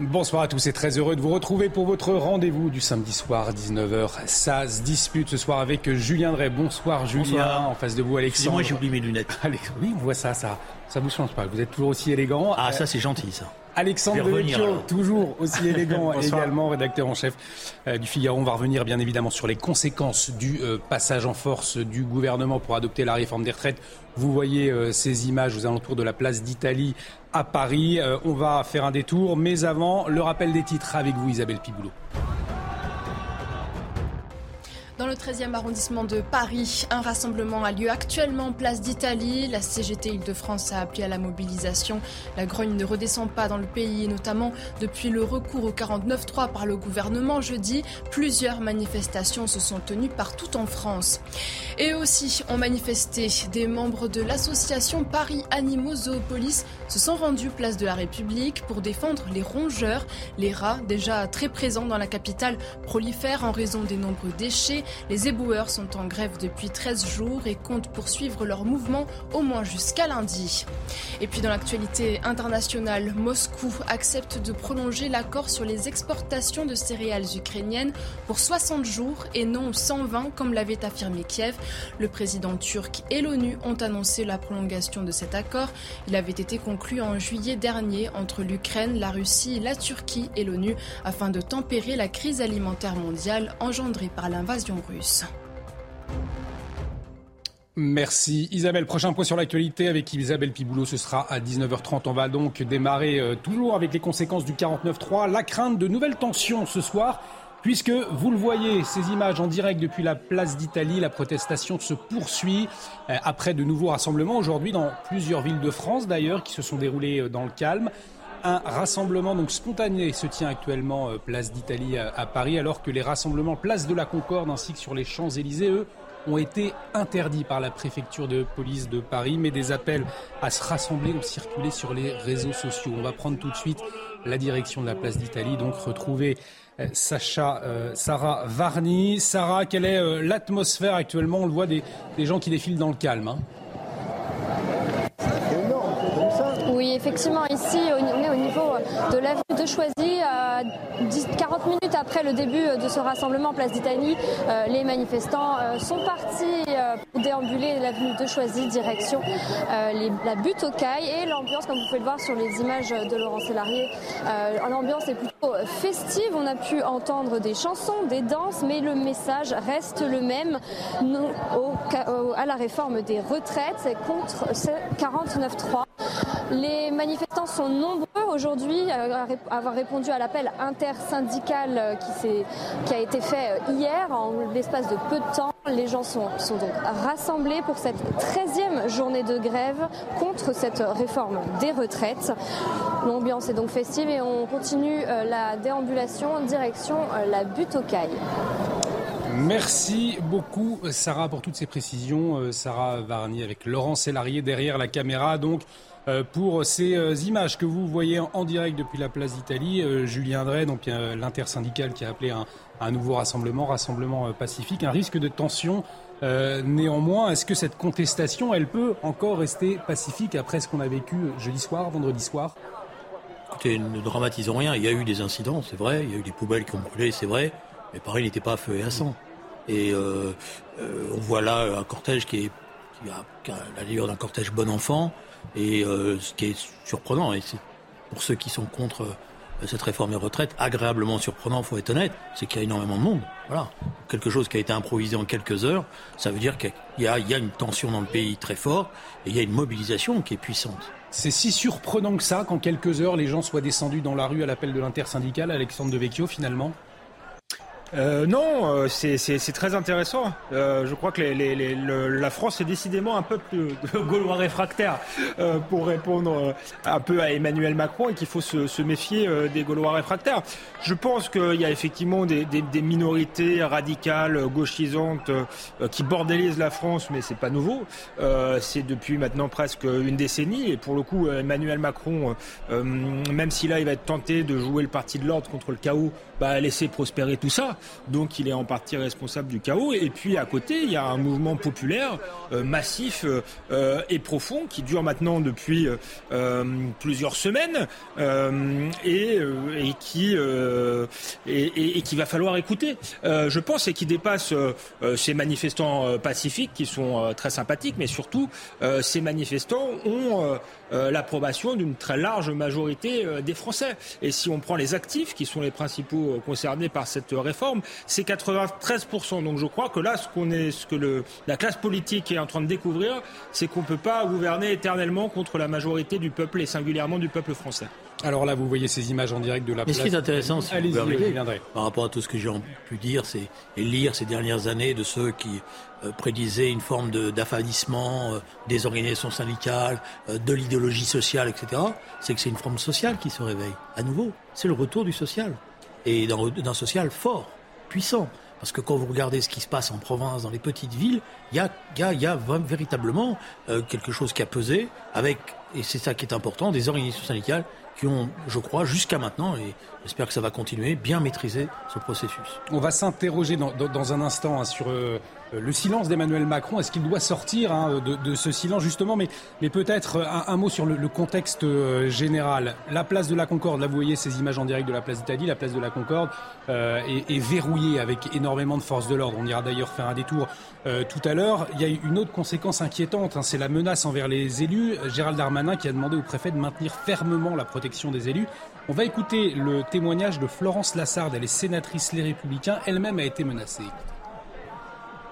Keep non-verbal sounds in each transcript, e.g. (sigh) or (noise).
Bonsoir à tous et très heureux de vous retrouver pour votre rendez-vous du samedi soir à 19h. Ça se dispute ce soir avec Julien Drey. Bonsoir Julien, Bonsoir. en face de vous Alexandre. Moi j'ai oublié mes lunettes. Oui, on voit ça, ça, ça vous change pas. Vous êtes toujours aussi élégant. Ah Euh, ça c'est gentil ça. Alexandre Devecchio, toujours aussi (laughs) élégant, Bonsoir. également rédacteur en chef euh, du Figaro. On va revenir bien évidemment sur les conséquences du euh, passage en force du gouvernement pour adopter la réforme des retraites. Vous voyez euh, ces images aux alentours de la place d'Italie à Paris. Euh, on va faire un détour, mais avant, le rappel des titres avec vous Isabelle Piboulot. Dans le 13e arrondissement de Paris, un rassemblement a lieu actuellement place d'Italie. La CGT Île-de-France a appelé à la mobilisation. La grogne ne redescend pas dans le pays, notamment depuis le recours au 49-3 par le gouvernement jeudi. Plusieurs manifestations se sont tenues partout en France. Et aussi ont manifesté des membres de l'association Paris Animaux Zoopolis se sont rendus place de la République pour défendre les rongeurs. Les rats, déjà très présents dans la capitale, prolifèrent en raison des nombreux déchets. Les éboueurs sont en grève depuis 13 jours et comptent poursuivre leur mouvement au moins jusqu'à lundi. Et puis dans l'actualité internationale, Moscou accepte de prolonger l'accord sur les exportations de céréales ukrainiennes pour 60 jours et non 120 comme l'avait affirmé Kiev. Le président turc et l'ONU ont annoncé la prolongation de cet accord. Il avait été conclu en juillet dernier entre l'Ukraine, la Russie, la Turquie et l'ONU afin de tempérer la crise alimentaire mondiale engendrée par l'invasion Merci Isabelle. Prochain point sur l'actualité avec Isabelle Piboulot, ce sera à 19h30. On va donc démarrer euh, toujours avec les conséquences du 49-3. La crainte de nouvelles tensions ce soir, puisque vous le voyez, ces images en direct depuis la place d'Italie, la protestation se poursuit euh, après de nouveaux rassemblements aujourd'hui dans plusieurs villes de France d'ailleurs qui se sont déroulés euh, dans le calme. Un rassemblement donc spontané se tient actuellement euh, place d'Italie à, Paris, alors que les rassemblements place de la Concorde ainsi que sur les Champs-Élysées, eux, ont été interdits par la préfecture de police de Paris, mais des appels à se rassembler ont circulé sur les réseaux sociaux. On va prendre tout de suite la direction de la place d'Italie, donc retrouver euh, Sacha, euh, Sarah Varni. Sarah, quelle est l'atmosphère actuellement? On le voit des, des gens qui défilent dans le calme. hein. Oui, effectivement, ici, on est au niveau de l'avenue de Choisy. à 10 40 minutes après le début de ce rassemblement Place d'Italie, euh, les manifestants euh, sont partis euh, pour déambuler l'avenue de Choisy, direction euh, la butte aux cailles. Et l'ambiance, comme vous pouvez le voir sur les images de Laurent Sélarié, euh, l'ambiance est plutôt festive. On a pu entendre des chansons, des danses, mais le message reste le même non à la réforme des retraites contre ce 49-3. Les manifestants sont nombreux aujourd'hui à avoir répondu à l'appel intersyndical euh, qui, qui a été fait euh, hier en l'espace de peu de temps. Les gens sont, sont donc rassemblés pour cette 13e journée de grève contre cette réforme des retraites. L'ambiance est donc festive et on continue euh, la déambulation en direction euh, la butte aux cailles. Merci beaucoup Sarah pour toutes ces précisions. Euh, Sarah Varni avec Laurent Sélarié derrière la caméra. Donc euh, pour ces euh, images que vous voyez en, direct depuis la place d'Italie, euh, Julien Drey, donc euh, l'intersyndical qui a appelé un, nouveau rassemblement, rassemblement euh, pacifique, un risque de tension. Euh, néanmoins, est-ce que cette contestation, elle peut encore rester pacifique après ce qu'on a vécu jeudi soir, vendredi soir? Écoutez, ne dramatisons rien. Il y a eu des incidents, c'est vrai. Il y a eu des poubelles qui ont brûlé, c'est vrai. Mais Paris n'était pas à feu et à sang. Et euh, euh, on voit là un cortège qui, est, qui, a, qui a d'un cortège bon enfant. Et euh, ce qui est surprenant, et c'est pour ceux qui sont contre euh, cette réforme des retraites, agréablement surprenant, faut être honnête, c'est qu'il y a énormément de monde. Voilà. Quelque chose qui a été improvisé en quelques heures, ça veut dire qu'il y a, il y a une tension dans le pays très forte et il y a une mobilisation qui est puissante. C'est si surprenant que ça qu'en quelques heures, les gens soient descendus dans la rue à l'appel de l'intersyndicale, Alexandre Devecchio finalement? Euh, non, euh, c'est très intéressant. Euh, je crois que la France est décidément un peu plus (laughs) gaulois réfractaire pour répondre un peu à Emmanuel Macron et qu'il faut se, méfier des gaulois réfractaires. Je pense qu'il y a effectivement des, minorités radicales, gauchisantes, qui bordélisent la France, mais c'est pas nouveau. c'est depuis maintenant presque une décennie et pour le coup, Emmanuel Macron, même si là il va être tenté de jouer le parti de l'ordre contre le chaos, bah, laisser prospérer tout ça. Donc il est en partie responsable du chaos. Et puis à côté, il y a un mouvement populaire euh, massif euh, et profond qui dure maintenant depuis euh, plusieurs semaines et, qui et, qui va falloir écouter. je pense et qui dépasse ces manifestants pacifiques qui sont très sympathiques, mais surtout ces manifestants ont l'approbation d'une très large majorité des Français. Et si on prend les actifs, qui sont les principaux concernés par cette réforme, c'est 93%. Donc je crois que là, ce, qu'on est, ce que le, la classe politique est en train de découvrir, c'est qu'on ne peut pas gouverner éternellement contre la majorité du peuple et singulièrement du peuple français. Alors là, vous voyez ces images en direct de la Mais ce qui est intéressant, si vous par rapport à tout ce que j'ai pu dire c'est, et lire ces dernières années de ceux qui euh, prédisaient une forme d'affadissement euh, des organisations syndicales, euh, de l'idéologie sociale, etc., c'est que c'est une forme sociale qui se réveille. À nouveau, c'est le retour du social. Et d'un social fort puissant. Parce que quand vous regardez ce qui se passe en province, dans les petites villes, il y a, véritablement euh, quelque chose qui a pesé avec, et c'est ça qui est important, des organisations syndicales qui ont, je crois, jusqu'à maintenant, j'espère que ça va continuer, bien maîtrisé ce processus. On va s'interroger dans, un instant hein, sur euh, euh, le silence d'Emmanuel Macron, est-ce qu'il doit sortir hein, de, ce silence justement? Mais, peut-être un, mot sur le, contexte euh, général. La place de la Concorde, là vous voyez ces images en direct de la place d'Italie, la place de la Concorde euh, est, verrouillée avec énormément de forces de l'ordre. On ira d'ailleurs faire un détour tout à l'heure. Il y a une autre conséquence inquiétante, hein, c'est la menace envers les élus. Gérald Darmanin qui a demandé au préfet de maintenir fermement la protection des élus. On va écouter le témoignage de Florence Lassarde, elle est sénatrice Les Républicains, elle-même a été menacée.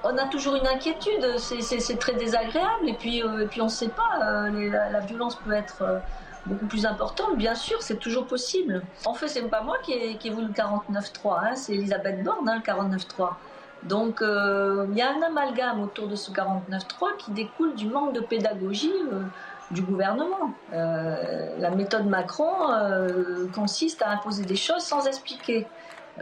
On a toujours une inquiétude, c'est très désagréable, et puis, euh, puis on ne sait pas, euh, la, violence peut être euh, beaucoup plus importante, bien sûr, c'est toujours possible. En fait, c'est pas moi qui ai, voulu le 49-3, hein, c'est Elisabeth Borne, hein, le 49-3. Donc il y a un amalgame autour de ce 49-3 qui découle du manque de pédagogie du gouvernement. la méthode Macron consiste à imposer des choses sans expliquer.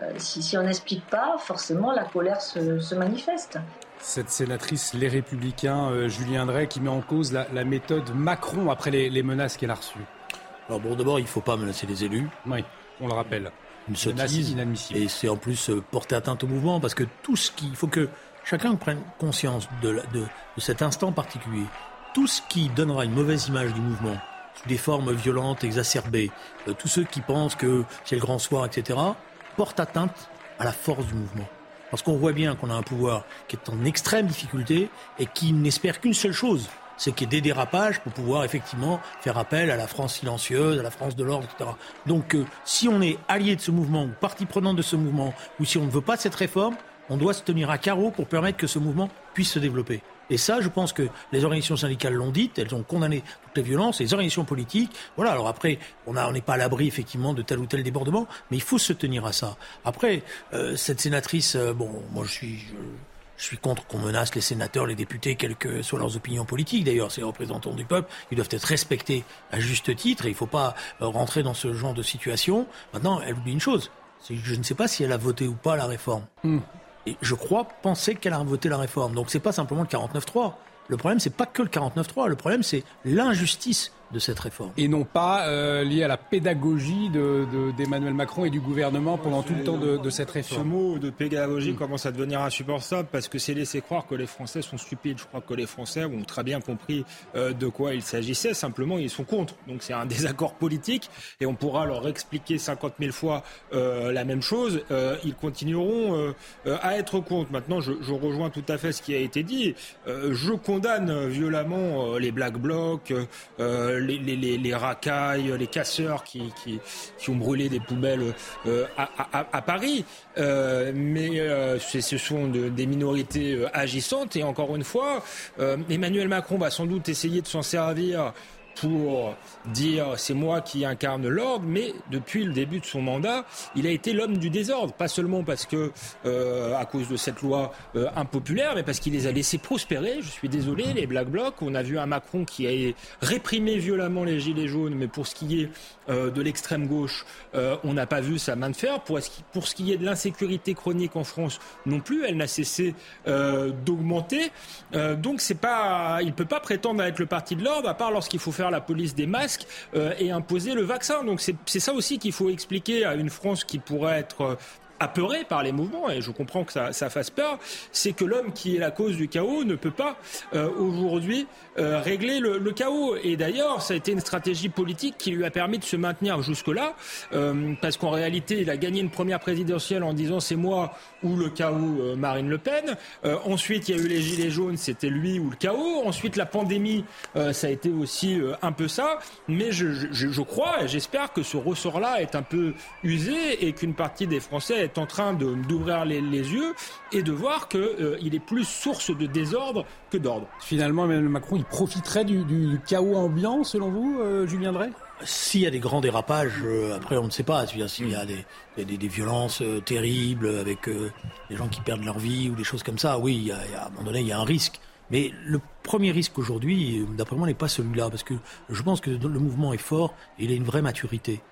Euh, si, on n'explique pas, forcément la colère se, manifeste. Cette sénatrice Les Républicains, euh, Julien Drey, qui met en cause la, méthode Macron après les, menaces qu'elle a reçues. Alors bon, d'abord, il ne faut pas menacer les élus. Oui, on le rappelle. Une sottise. inadmissible. Et c'est en plus euh, porter atteinte au mouvement, parce que tout ce qui... Il faut que chacun prenne conscience de, de, cet instant particulier. Tout ce qui donnera une mauvaise image du mouvement, sous des formes violentes, exacerbées, tous ceux qui pensent que c'est le grand soir, etc., porte atteinte à la force du mouvement. Parce qu'on voit bien qu'on a un pouvoir qui est en extrême difficulté et qui n'espère qu'une seule chose, c'est qu'il y ait des dérapages pour pouvoir effectivement faire appel à la France silencieuse, à la France de l'ordre, etc. Donc euh, si on est allié de ce mouvement ou partie prenante de ce mouvement, ou si on ne veut pas cette réforme, on doit se tenir à carreau pour permettre que ce mouvement puisse se développer. Et ça, je pense que les organisations syndicales l'ont dit, elles ont condamné toutes les violences, les organisations politiques. Voilà, alors après, on n'est pas à l'abri effectivement de tel ou tel débordement, mais il faut se tenir à ça. Après, euh, cette sénatrice, euh, bon, moi je suis... Je, suis contre qu'on menace les sénateurs, les députés, quelles que soient leurs opinions politiques. D'ailleurs, ces représentants du peuple, ils doivent être respectés à juste titre. Et il ne faut pas euh, rentrer dans ce genre de situation. Maintenant, elle oublie une chose. Je ne sais pas si elle a voté ou pas la réforme. Hmm. Et je crois penser qu'elle a voté la réforme. Donc c'est pas simplement le 49-3. Le problème, c'est pas que le 49-3. Le problème, c'est l'injustice de cette réforme. Et non pas euh, lié à la pédagogie d'Emmanuel de, Macron et du gouvernement pendant tout le temps de, cette réforme. Ce mot de pédagogie commence à devenir insupportable parce que c'est laisser croire que les Français sont stupides. Je crois que les Français ont très bien compris euh, de quoi il s'agissait. Simplement, ils sont contre. Donc c'est un (laughs) désaccord politique et on pourra leur expliquer 50 000 fois euh, la même chose. ils continueront à être contre. Maintenant, je, je, rejoins tout à fait ce qui a été dit. je condamne violemment les Black Blocs, les, racailles, les casseurs qui, ont brûlé des poubelles euh, à, Paris. Euh, mais euh, ce sont des minorités agissantes. Et encore une fois, Emmanuel Macron va sans doute essayer de s'en servir pour dire c'est moi qui incarne l'ordre, mais depuis le début de son mandat, il a été l'homme du désordre, pas seulement parce que euh, à cause de cette loi euh, impopulaire, mais parce qu'il les a laissés prospérer. Je suis désolé, les Black Blocs. On a vu un Macron qui a réprimé violemment les gilets jaunes, mais pour ce qui est euh, de l'extrême gauche, on n'a pas vu sa main de fer. Pour, ce qui est de l'insécurité chronique en France, non plus, elle n'a cessé d'augmenter. donc c'est pas, il peut pas prétendre être le parti de l'ordre, à part lorsqu'il faut faire la police des masques et imposer le vaccin. Donc c'est ça aussi qu'il faut expliquer à une France qui pourrait être apeuré par les mouvements, et je comprends que ça, fasse peur, c'est que l'homme qui est la cause du chaos ne peut pas euh, aujourd'hui euh, régler le, chaos. Et d'ailleurs, ça a été une stratégie politique qui lui a permis de se maintenir jusque-là, euh, parce qu'en réalité, il a gagné une première présidentielle en disant c'est moi ou le chaos Marine Le Pen. ensuite, il y a eu les gilets jaunes, c'était lui ou le chaos. Ensuite, la pandémie, ça a été aussi un peu ça. Mais je, je, je crois et j'espère que ce ressort-là est un peu usé et qu'une partie des Français est en train d'ouvrir les, yeux et de voir qu'il euh, est plus source de désordre que d'ordre. Finalement, Emmanuel Macron, il profiterait du, chaos ambiant, selon vous, euh, Julien Drey? S'il y a des grands dérapages, euh, après on ne sait pas. S'il y a des, des, violences terribles avec des gens qui perdent leur vie ou des choses comme ça, oui, à un moment donné, il y a un risque. Mais le premier risque aujourd'hui, d'après moi, n'est pas celui-là, parce que je pense que le mouvement est fort et il a une vraie maturité.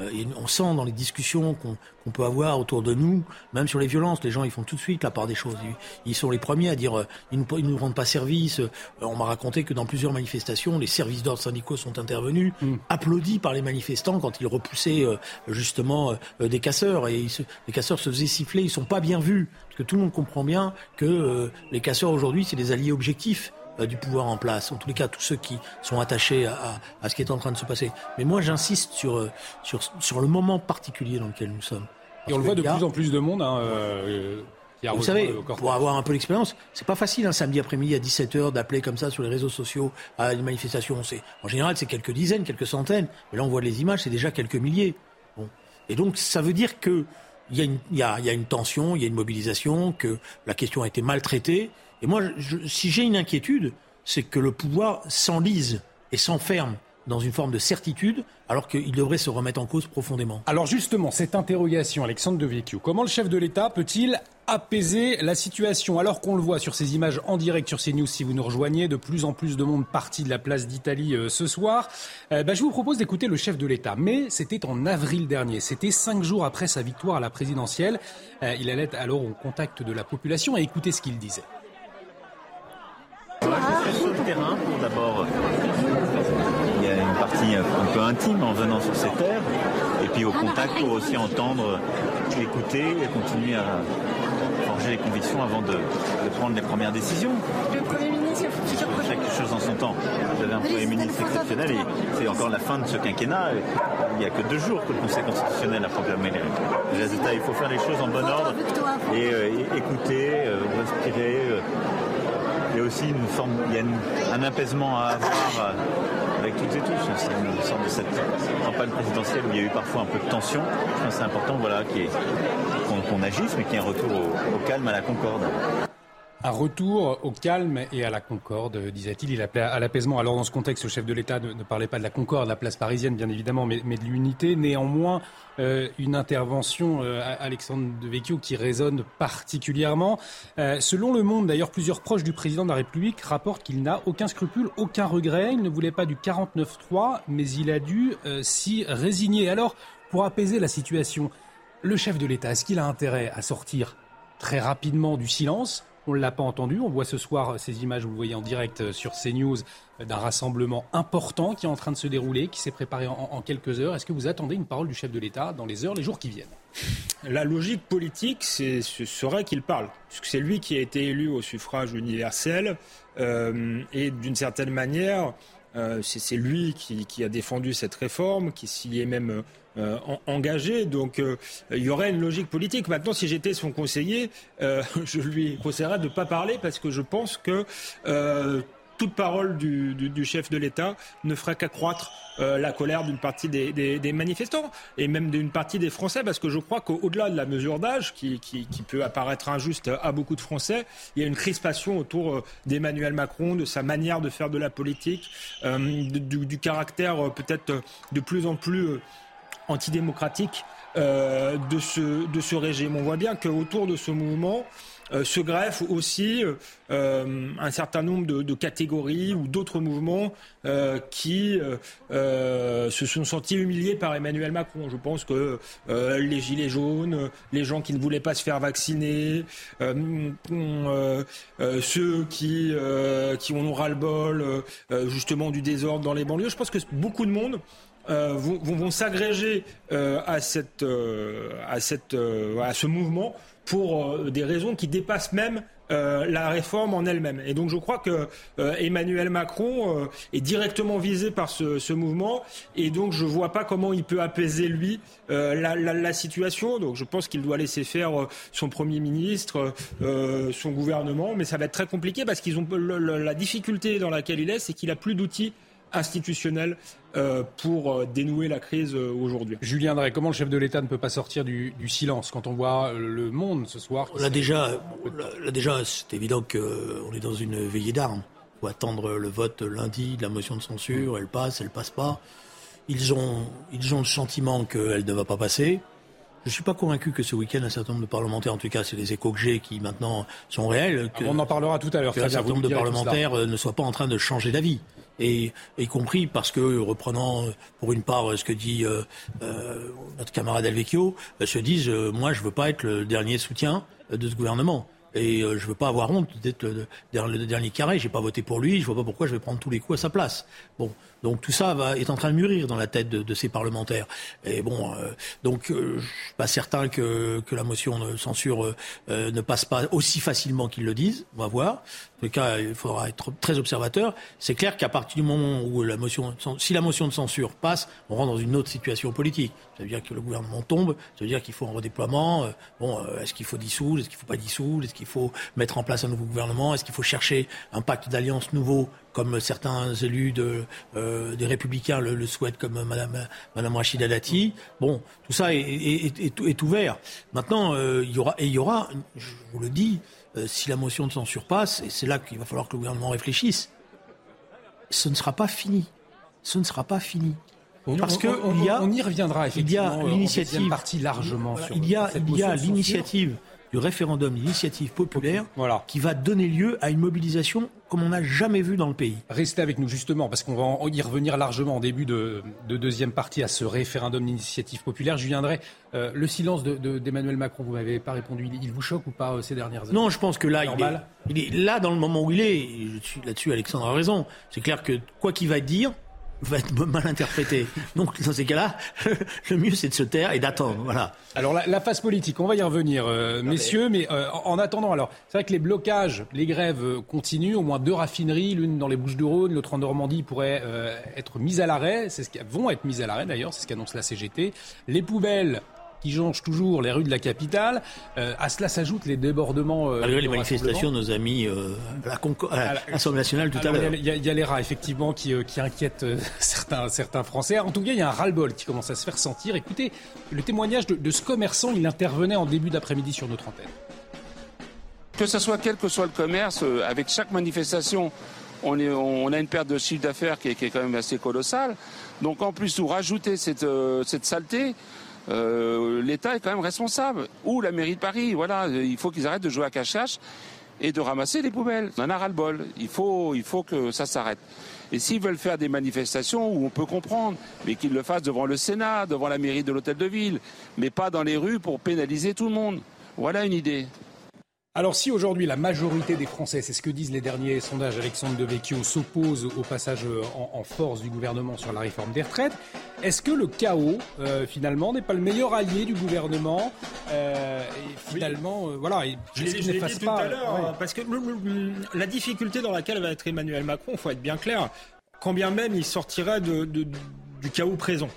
Euh, on sent dans les discussions qu'on peut avoir autour de nous, même sur les violences, les gens ils font tout de suite la part des choses. Ils, sont les premiers à dire euh, ils ne nous, rendent pas service. Euh, on m'a raconté que dans plusieurs manifestations, les services d'ordre syndicaux sont intervenus, mm. applaudis par les manifestants quand ils repoussaient justement des casseurs. Et les casseurs se faisaient siffler, ils sont pas bien vus. Parce que tout le monde comprend bien que les casseurs aujourd'hui, c'est des alliés objectifs. Euh, du pouvoir en place, en tous les cas tous ceux qui sont attachés à, à, ce qui est en train de se passer. Mais moi j'insiste sur, euh, sur, sur le moment particulier dans lequel nous sommes. Et on le voit de plus en plus de monde. Hein, euh, vous savez, pour avoir un peu d'expérience, c'est pas facile un samedi après-midi à 17h d'appeler comme ça sur les réseaux sociaux à une manifestation. En général, c'est quelques dizaines, quelques centaines. Mais là, on voit les images, c'est déjà quelques milliers. Bon. Et donc, ça veut dire que il y, a une, il, y y a une tension, il y a une mobilisation, que la question a été maltraitée et moi, si j'ai une inquiétude, c'est que le pouvoir s'enlise et s'enferme dans une forme de certitude, alors qu'il devrait se remettre en cause profondément. Alors justement, cette interrogation, Alexandre de Vecchio, comment le chef de l'État peut-il apaiser la situation alors qu'on le voit sur ces images en direct sur CNews si vous nous rejoignez, de plus en plus de monde parti de la place d'Italie euh, ce soir? Euh, bah, je vous propose d'écouter le chef de l'État, mais c'était en avril dernier, c'était cinq jours après sa victoire à la présidentielle. Euh, il allait alors au contact de la population et écouter ce qu'il disait. Sur le terrain, pour d'abord, il y a une partie un peu intime en venant sur ces terres, et puis au contact pour aussi entendre, écouter et continuer à forger les convictions avant de, prendre les premières décisions. Le Premier ministre, Chaque chose en son temps. Vous avez un Premier ministre exceptionnel et c'est encore la fin de ce quinquennat. Il n'y a que deux jours que le Conseil constitutionnel a proclamé les résultats. Il faut faire les choses en bon ordre et, euh, écouter, euh, respirer. Euh, il y a aussi une forme, il y a un apaisement à avoir euh, avec toutes et tous. C'est une sorte de cette campagne présidentielle où il y a eu parfois un peu de tension. C'est important voilà, qu'on agisse, mais qu'il y ait un retour au calme, à la concorde. Un retour au calme et à la concorde, disait-il. Il appelait à l'apaisement. Alors, dans ce contexte, le chef de l'État ne, parlait pas de la concorde, de la place parisienne, bien évidemment, mais, de l'unité. Néanmoins, euh, une intervention, euh, Alexandre de Vecchio, qui résonne particulièrement. Euh, selon Le Monde, d'ailleurs, plusieurs proches du président de la République rapportent qu'il n'a aucun scrupule, aucun regret. Il ne voulait pas du 49-3, mais il a dû s'y résigner. Alors, pour apaiser la situation, le chef de l'État, est-ce qu'il a intérêt à sortir très rapidement du silence on ne l'a pas entendu. On voit ce soir ces images, vous le voyez en direct euh, sur CNews, euh, d'un rassemblement important qui est en train de se dérouler, qui s'est préparé en, quelques heures. Est-ce que vous attendez une parole du chef de l'État dans les heures, les jours qui viennent? La logique politique, ce serait qu'il parle, puisque c'est lui qui a été élu au suffrage universel, euh, et d'une certaine manière, c'est lui qui, a défendu cette réforme, qui s'y est même euh, engagé. Donc euh, il y aurait une logique politique. Maintenant, si j'étais son conseiller, euh, (laughs) je lui conseillerais de ne pas parler parce que je pense que toute parole du, chef de l'État ne ferait qu'accroître euh, la colère d'une partie des, manifestants et même d'une partie des Français, parce que je crois qu'au-delà de la mesure d'âge, qui, peut apparaître injuste à beaucoup de Français, il y a une crispation autour euh, d'Emmanuel Macron, de sa manière de faire de la politique, euh, du, caractère peut-être de plus en plus antidémocratique de, ce, de ce régime. On voit bien qu'autour de ce mouvement, euh, se greffe aussi euh, un certain nombre de, catégories ou d'autres mouvements euh, qui se sont sentis humiliés par Emmanuel Macron. Je pense que les gilets jaunes, les gens qui ne voulaient pas se faire vacciner, ceux qui, qui ont ral-bol justement du désordre dans les banlieues, je pense que beaucoup de monde vont, vont, s'agréger à, cette, à, cette, à ce mouvement pour euh, des raisons qui dépassent même euh, la réforme en elle-même. Et donc je crois que euh, Emmanuel Macron est directement visé par ce, mouvement et donc je ne vois pas comment il peut apaiser lui la, situation. Donc je pense qu'il doit laisser faire son Premier ministre, son gouvernement, mais ça va être très compliqué parce qu'ils ont la difficulté dans laquelle il est, c'est qu'il a plus d'outils institutionnel euh, pour euh, dénouer la crise euh, aujourd'hui. Julien Drey, comment le chef de l'État ne peut pas sortir du, silence quand on voit le monde ce soir Là déjà, là, déjà c'est évident qu'on est dans une veillée d'armes. Il faut attendre le vote lundi de la motion de censure, elle passe, elle passe pas. Ils ont, ils ont le sentiment qu'elle ne va pas passer. Je ne suis pas convaincu que ce week-end, un certain nombre de parlementaires, en tout cas, c'est les échos que j'ai qui maintenant sont réels. Que, on en parlera tout à l'heure. Un certain nombre de parlementaires ne soient pas en train de changer d'avis et y compris parce que, reprenant pour une part ce que dit euh, euh, notre camarade Alvecchio, euh, se disent moi je veux pas être le dernier soutien de ce gouvernement. Et je ne veux pas avoir honte d'être le, dernier carré. J'ai pas voté pour lui. Je vois pas pourquoi je vais prendre tous les coups à sa place. Bon, donc tout ça va, est en train de mûrir dans la tête de, ces parlementaires. Et bon, euh, donc euh, je suis pas certain que, que la motion de censure euh, ne passe pas aussi facilement qu'ils le disent. On va voir. En tout cas, il faudra être très observateur. C'est clair qu'à partir du moment où la motion, si la motion de censure passe, on rentre dans une autre situation politique. Ça veut dire que le gouvernement tombe. Ça veut dire qu'il faut un redéploiement. bon, est-ce qu'il faut dissoudre? Est-ce qu'il faut pas dissoudre? Est-ce qu'il faut mettre en place un nouveau gouvernement? Est-ce qu'il faut chercher un pacte d'alliance nouveau comme certains élus de, euh, des Républicains le, souhaitent, comme Madame, Madame Rachida Dati. Bon, tout ça est, est, ouvert. Maintenant, euh, il y aura, et il y aura, je vous le dis, euh, si la motion de censure passe, et c'est là qu'il va falloir que le gouvernement réfléchisse, ce ne sera pas fini. Ce ne sera pas fini. Parce que on, y a, on y reviendra effectivement. Il y a l'initiative partie largement sur. Il y a, il y a l'initiative du référendum d'initiative populaire qui va donner lieu à une mobilisation comme on n'a jamais vu dans le pays. Restez avec nous justement, parce qu'on va y revenir largement en début de, deuxième partie à ce référendum d'initiative populaire. Je viendrai. Euh, le silence d'Emmanuel de, Macron, vous m'avez pas répondu. Il, vous choque ou pas euh, ces dernières années? Non, je pense que là, il est, il est, là dans le moment où il est. Là-dessus, Alexandre a raison. C'est clair que quoi qu'il va dire, va être mal interprété. Donc, dans ces cas-là, (laughs) le mieux, c'est de se taire et d'attendre. Voilà. Alors, la, phase politique, on va y revenir, euh, messieurs, mais euh, en, attendant, alors, c'est vrai que les blocages, les grèves euh, continuent. Au moins deux raffineries, l'une dans les Bouches-du-Rhône, l'autre en Normandie, pourraient être mises à l'arrêt. C'est ce qui, vont être mises à l'arrêt, d'ailleurs, c'est ce qu'annonce la CGT. Les poubelles qui jonchent toujours les rues de la capitale. Euh, à cela s'ajoutent les débordements. Euh, Malgré les manifestations, nos amis euh, à l'Assemblée nationale tout à l'heure. Il y, a les rats, effectivement, qui, qui inquiètent (laughs) certains, certains Français. En tout cas, il y a un ras-le-bol qui commence à se faire sentir. Écoutez, le témoignage de, ce commerçant, il intervenait en début d'après-midi sur notre antenne. Que ce soit quel que soit le commerce, avec chaque manifestation, on, est, on a une perte de chiffre d'affaires qui, qui, est quand même assez colossale. Donc en plus, nous rajouter cette, cette saleté, euh, l'État est quand même responsable. Ou la mairie de Paris, voilà, il faut qu'ils arrêtent de jouer à cache-cache et de ramasser les poubelles. On en a ras-le-bol. Il faut, il faut que ça s'arrête. Et s'ils veulent faire des manifestations où on peut comprendre, mais qu'ils le fassent devant le Sénat, devant la mairie de l'hôtel de ville, mais pas dans les rues pour pénaliser tout le monde. Voilà une idée. Alors si aujourd'hui la majorité des Français, c'est ce que disent les derniers sondages, Alexandre Devecchio s'oppose au passage euh, en, force du gouvernement sur la réforme des retraites, est-ce que le chaos euh, finalement n'est pas le meilleur allié du gouvernement euh, et finalement voilà, je l'ai dit tout à l'heure parce que la difficulté dans laquelle va être Emmanuel Macron, faut être bien clair, quand bien même il sortirait de, du chaos présent.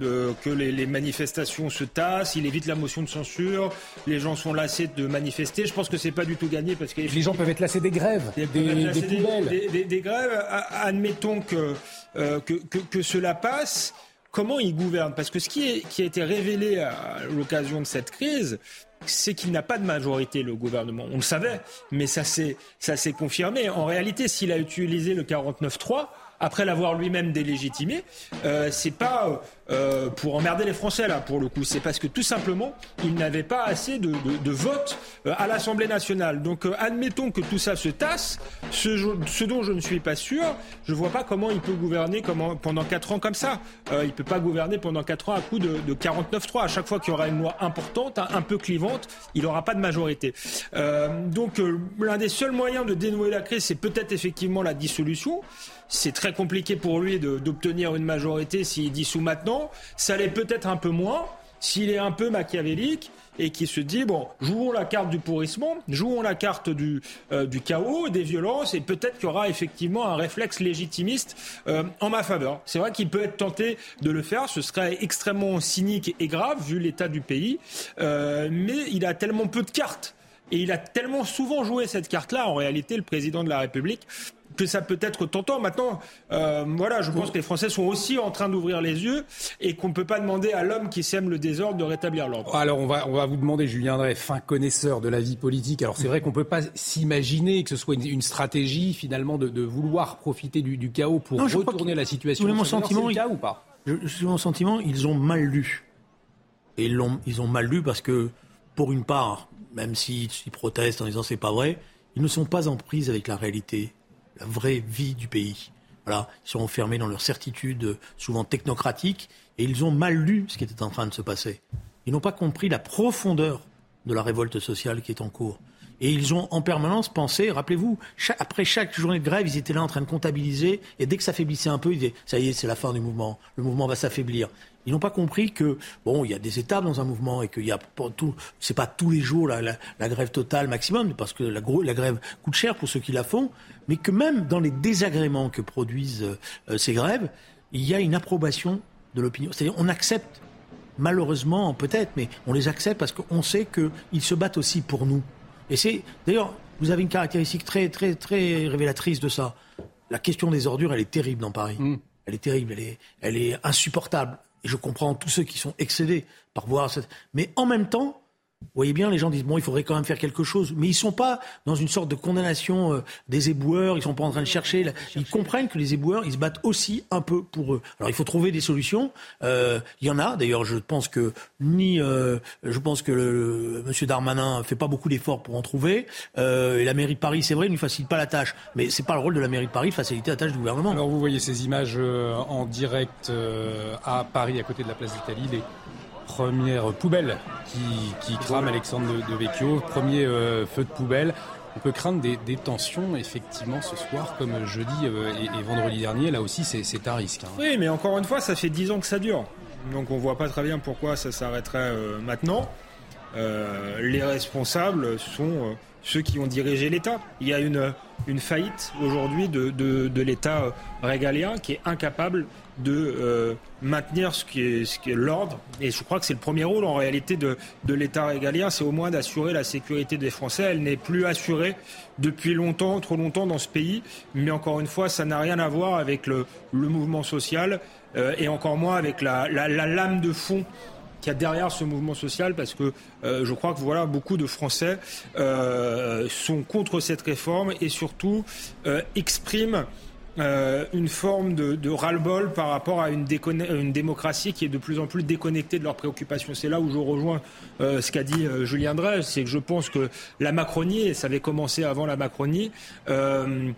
de, que les, manifestations se tassent, il évite la motion de censure, les gens sont lassés de manifester. Je pense que c'est pas du tout gagné parce que les gens peuvent être lassés des grèves, des, des, des, grèves. Admettons que, euh, que, que, que, cela passe. Comment il gouverne? Parce que ce qui, est, qui a été révélé à l'occasion de cette crise, c'est qu'il n'a pas de majorité, le gouvernement. On le savait, mais ça s'est confirmé. En réalité, s'il a utilisé le 49-3, après l'avoir lui-même délégitimé, euh, c'est pas euh, pour emmerder les Français là pour le coup, c'est parce que tout simplement il n'avait pas assez de, de, votes euh, à l'Assemblée nationale. Donc euh, admettons que tout ça se tasse, ce, ce, dont je ne suis pas sûr, je vois pas comment il peut gouverner pendant quatre ans comme ça. Euh, il peut pas gouverner pendant quatre ans à coup de, de 49-3. À chaque fois qu'il y aura une loi importante, un, un peu clivante, il n'aura pas de majorité. donc l'un des seuls moyens de dénouer la crise, c'est peut-être effectivement la dissolution. C'est très compliqué pour lui d'obtenir une majorité s'il dissout maintenant. Ça l'est peut-être un peu moins s'il est un peu machiavélique et qui se dit bon, jouons la carte du pourrissement, jouons la carte du, euh, chaos, des violences, et peut-être qu'il y aura effectivement un réflexe légitimiste euh, en ma faveur. C'est vrai qu'il peut être tenté de le faire, ce serait extrêmement cynique et grave vu l'état du pays, euh, mais il a tellement peu de cartes. Et il a tellement souvent joué cette carte-là, en réalité, le président de la République, que ça peut être tentant. Maintenant, euh, voilà, je pense que les Français sont aussi en train d'ouvrir les yeux et qu'on ne peut pas demander à l'homme qui sème le désordre de rétablir l'ordre. Alors, on va, on va vous demander, Julien Drey, fin connaisseur de la vie politique. Alors, c'est vrai qu'on ne peut pas s'imaginer que ce soit une, stratégie, finalement, de, vouloir profiter du, chaos pour retourner la situation. Mon sentiment, le cas ou pas? je, Mon sentiment, ils ont mal lu. Et ils ont, ils ont mal lu parce que, pour une part, même s'ils protestent en disant c'est pas vrai, ils ne sont pas en prise avec la réalité la vraie vie du pays. Voilà, ils sont enfermés dans leurs certitudes souvent technocratiques et ils ont mal lu ce qui était en train de se passer. Ils n'ont pas compris la profondeur de la révolte sociale qui est en cours. Et ils ont en permanence pensé, rappelez-vous, après chaque journée de grève, ils étaient là en train de comptabiliser, et dès que ça faiblissait un peu, ils disaient, ça y est, c'est la fin du mouvement, le mouvement va s'affaiblir. Ils n'ont pas compris que bon, il y a des étapes dans un mouvement et qu'il y a pas tout, c'est pas tous les jours la, la, grève totale maximum parce que la, la, grève coûte cher pour ceux qui la font, mais que même dans les désagréments que produisent euh, ces grèves, il y a une approbation de l'opinion. C'est-à-dire, on accepte malheureusement peut-être, mais on les accepte parce qu'on sait qu'ils se battent aussi pour nous. Et c'est d'ailleurs, vous avez une caractéristique très très très révélatrice de ça. La question des ordures, elle est terrible dans Paris. Mm. Elle est terrible, elle est, elle est insupportable. Et je comprends tous ceux qui sont excédés par voir cette... Mais en même temps, vous voyez bien, les gens disent bon, il faudrait quand même faire quelque chose, mais ils sont pas dans une sorte de condamnation euh, des éboueurs. Ils sont pas en train de chercher. Ils comprennent que les éboueurs, ils se battent aussi un peu pour eux. Alors il faut trouver des solutions. Euh, il y en a. D'ailleurs, je pense que ni, euh, je pense que le, Monsieur Darmanin fait pas beaucoup d'efforts pour en trouver. et la mairie de Paris, c'est vrai, ne lui facilite pas la tâche, mais c'est pas le rôle de la mairie de Paris de faciliter la tâche du gouvernement. Alors vous voyez ces images en direct à Paris, à côté de la place d'Italie première poubelle qui, qui crame Alexandre de, Vecchio, premier euh, feu de poubelle. On peut craindre des, tensions effectivement ce soir, comme jeudi euh, et, vendredi dernier. Là aussi, c'est un risque. Hein. Oui, mais encore une fois, ça fait dix ans que ça dure. Donc on voit pas très bien pourquoi ça s'arrêterait euh, maintenant. Les responsables sont ceux qui ont dirigé l'État. Il y a une, une faillite aujourd'hui de, de, l'État régalien qui est incapable de euh, maintenir ce qui est, est l'ordre. Et je crois que c'est le premier rôle en réalité de, de l'État régalien, c'est au moins d'assurer la sécurité des Français. Elle n'est plus assurée depuis longtemps, trop longtemps dans ce pays. Mais encore une fois, ça n'a rien à voir avec le, le mouvement social euh, et encore moins avec la, la lame de fond qu'il y a derrière ce mouvement social parce que euh, je crois que voilà beaucoup de Français euh, sont contre cette réforme et surtout euh, expriment euh, une forme de, de ras-le-bol par rapport à une, une, démocratie qui est de plus en plus déconnectée de leurs préoccupations. C'est là où je rejoins euh, ce qu'a dit euh, Julien Drey, c'est que je pense que la Macronie, et ça avait commencé avant la Macronie, euh,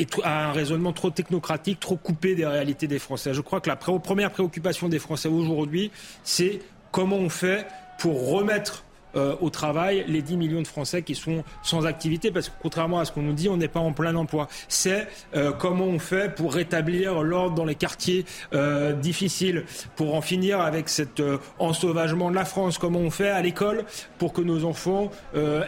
est, a un raisonnement trop technocratique, trop coupé des réalités des Français. Je crois que la première préoccupation des Français aujourd'hui, c'est comment on fait pour remettre au travail les 10 millions de Français qui sont sans activité, parce que contrairement à ce qu'on nous dit, on n'est pas en plein emploi. C'est comment on fait pour rétablir l'ordre dans les quartiers difficiles, pour en finir avec cet ensauvagement de la France, comment on fait à l'école pour que nos enfants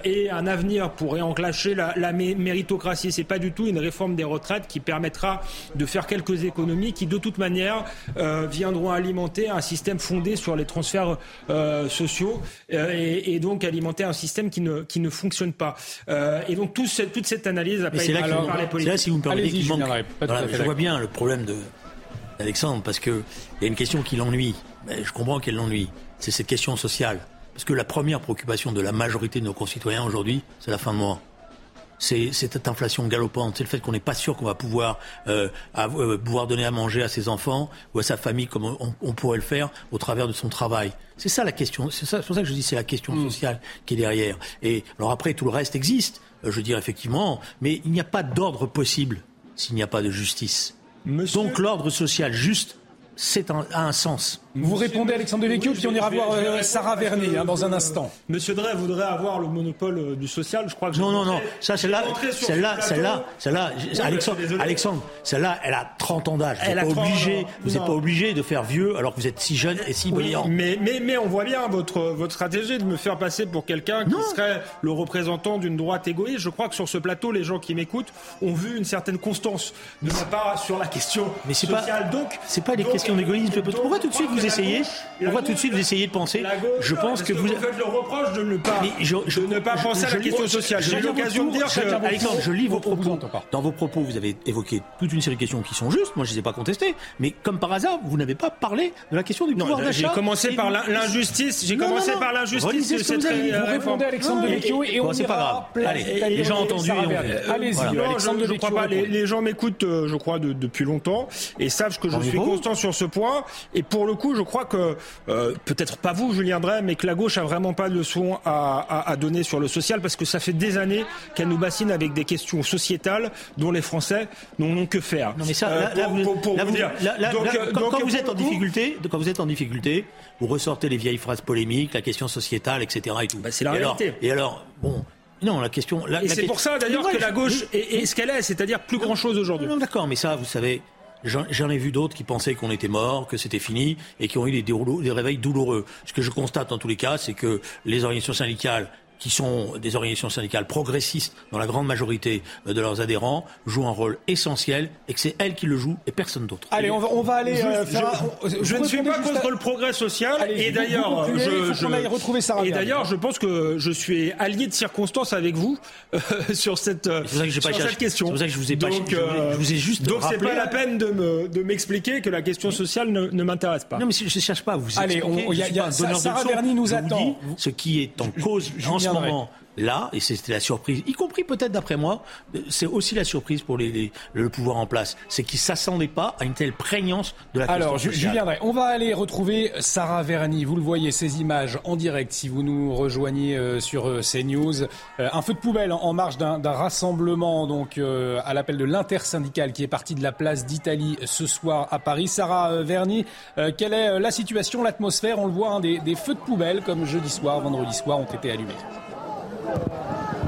aient un avenir, pour réenclencher la, la méritocratie? C'est pas du tout une réforme des retraites qui permettra de faire quelques économies qui, de toute manière, euh, viendront alimenter un système fondé sur les transferts euh, sociaux euh, et, et, donc alimenter un système qui ne, qui ne fonctionne pas. Euh, et donc tout ce, toute cette analyse a pas été par les politiques. Là, si vous me permettez, je, voilà, je vois bien le problème de d'Alexandre parce qu'il y a une question qui l'ennuie. Je comprends qu'elle l'ennuie. C'est cette question sociale. Parce que la première préoccupation de la majorité de nos concitoyens aujourd'hui, c'est la fin de mois c'est cette inflation galopante, c'est le fait qu'on n'est pas sûr qu'on va pouvoir, euh, euh, pouvoir donner à manger à ses enfants ou à sa famille comme on, pourrait le faire au travers de son travail. C'est ça la question. C'est pour ça que je dis c'est la question mm. sociale qui est derrière. Et alors après tout le reste existe, euh, je veux dire effectivement, mais il n'y a pas d'ordre possible s'il n'y a pas de justice. Donc l'ordre social juste, c'est un, a un sens. Vous répondez Alexandre Devecchio, puis on ira voir euh, Sarah Vernet hein, dans un instant. Monsieur Drey voudrait avoir le monopole euh, du social, je crois que... Non, non, non, ça c'est là celle-là, celle-là, celle-là, Alexandre, Alexandre celle-là, elle a 30 ans d'âge. Vous n'êtes pas, obligé, vous pas obligé de faire vieux alors que vous êtes si jeune et si brillant. Mais, mais, mais on voit bien votre, votre stratégie de me faire passer pour quelqu'un qui serait le représentant d'une droite égoïste. Je crois que sur ce plateau, les gens qui m'écoutent ont vu une certaine constance de ma part sur la question mais sociale. Pas, donc, c'est pas des questions d'égoïsme. Pourquoi tout de suite vous essayez On voit tout de suite vous essayez de penser. je pense que vous faites le reproche de ne pas, je, ne pas penser à la question sociale. J'ai l'occasion de dire que Alexandre, je lis vos propos. Dans vos propos, vous avez évoqué toute une série de questions qui sont justes. Moi, je ne les ai pas contestées. Mais comme par hasard, vous n'avez pas parlé de la question du pouvoir d'achat. J'ai commencé par l'injustice. J'ai commencé par l'injustice de cette Vous répondez Alexandre Devecchio et on C'est pas grave. Allez, les gens ont entendu. Allez-y. Je crois pas. Les gens m'écoutent, euh, je crois, depuis longtemps et savent que je suis constant sur ce point. Et pour le coup, je crois que euh, peut-être pas vous, Julien Drey, mais que la gauche a vraiment pas de leçon à, à, donner sur le social parce que ça fait des années qu'elle nous bassine avec des questions sociétales dont les Français n'ont que faire. Non mais ça, là, pour, vous dire. quand, vous êtes en difficulté, quand vous êtes en difficulté, vous ressortez les vieilles phrases polémiques, la question sociétale, etc. Et tout. Bah, c'est la réalité. et alors, bon. Non, la question. et c'est pour ça d'ailleurs que la gauche est, ce qu'elle est, c'est-à-dire plus grand chose aujourd'hui. Non, d'accord, mais ça, vous savez, J'en ai vu d'autres qui pensaient qu'on était mort, que c'était fini, et qui ont eu des, réveils douloureux. Ce que je constate dans tous les cas, c'est que les organisations syndicales qui sont des organisations syndicales progressistes dans la grande majorité euh, de leurs adhérents, jouent un rôle essentiel et que c'est elles qui le jouent et personne d'autre. Allez, on va, on va aller euh, faire. Je, ne suis pas contre le progrès social et d'ailleurs, je, et d'ailleurs, je pense que je suis allié de circonstance avec vous euh, (laughs) sur cette sur cette question. C'est pour ça que je vous ai pas. Donc, je, vous ai juste. Donc c'est pas la peine de me de m'expliquer que la question sociale ne, ne m'intéresse pas. Non, mais je ne cherche pas à vous. Allez, il y a, Sarah Berny nous attend. Ce qui est en cause en ce moment là, et c'était la surprise, y compris peut-être d'après moi, c'est aussi la surprise pour les, le pouvoir en place, c'est qu'ils s'attendaient pas à une telle prégnance de la Alors, question. Alors, on va aller retrouver Sarah Verny. Vous le voyez, ces images en direct, si vous nous rejoignez euh, sur euh, CNews. Euh, un feu de poubelle en, marge d'un rassemblement, donc à l'appel de l'intersyndicale qui est parti de la place d'Italie ce soir à Paris. Sarah Verny, quelle est la situation, l'atmosphère? On le voit, hein, des, des feux de poubelle, comme jeudi soir, vendredi soir, ont été allumés. Thank you.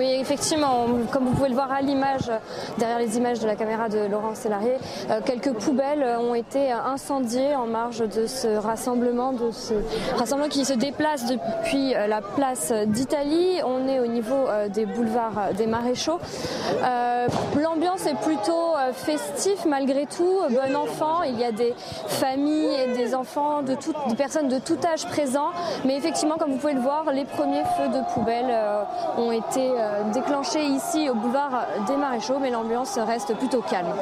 Oui, effectivement, comme vous pouvez le voir à l'image, derrière les images de la caméra de Laurent Sélarié, euh, quelques poubelles ont été incendiées en marge de ce rassemblement, de ce rassemblement qui se déplace depuis euh, la place d'Italie. On est au niveau euh, des boulevards des Maréchaux. L'ambiance est plutôt festive malgré tout, bon enfant. Il y a des familles et des enfants, de des personnes de tout âge présents. Mais effectivement, comme vous pouvez le voir, les premiers feux de poubelles ont été euh, déclenché ici au boulevard des Maréchaux, mais l'ambiance reste plutôt calme.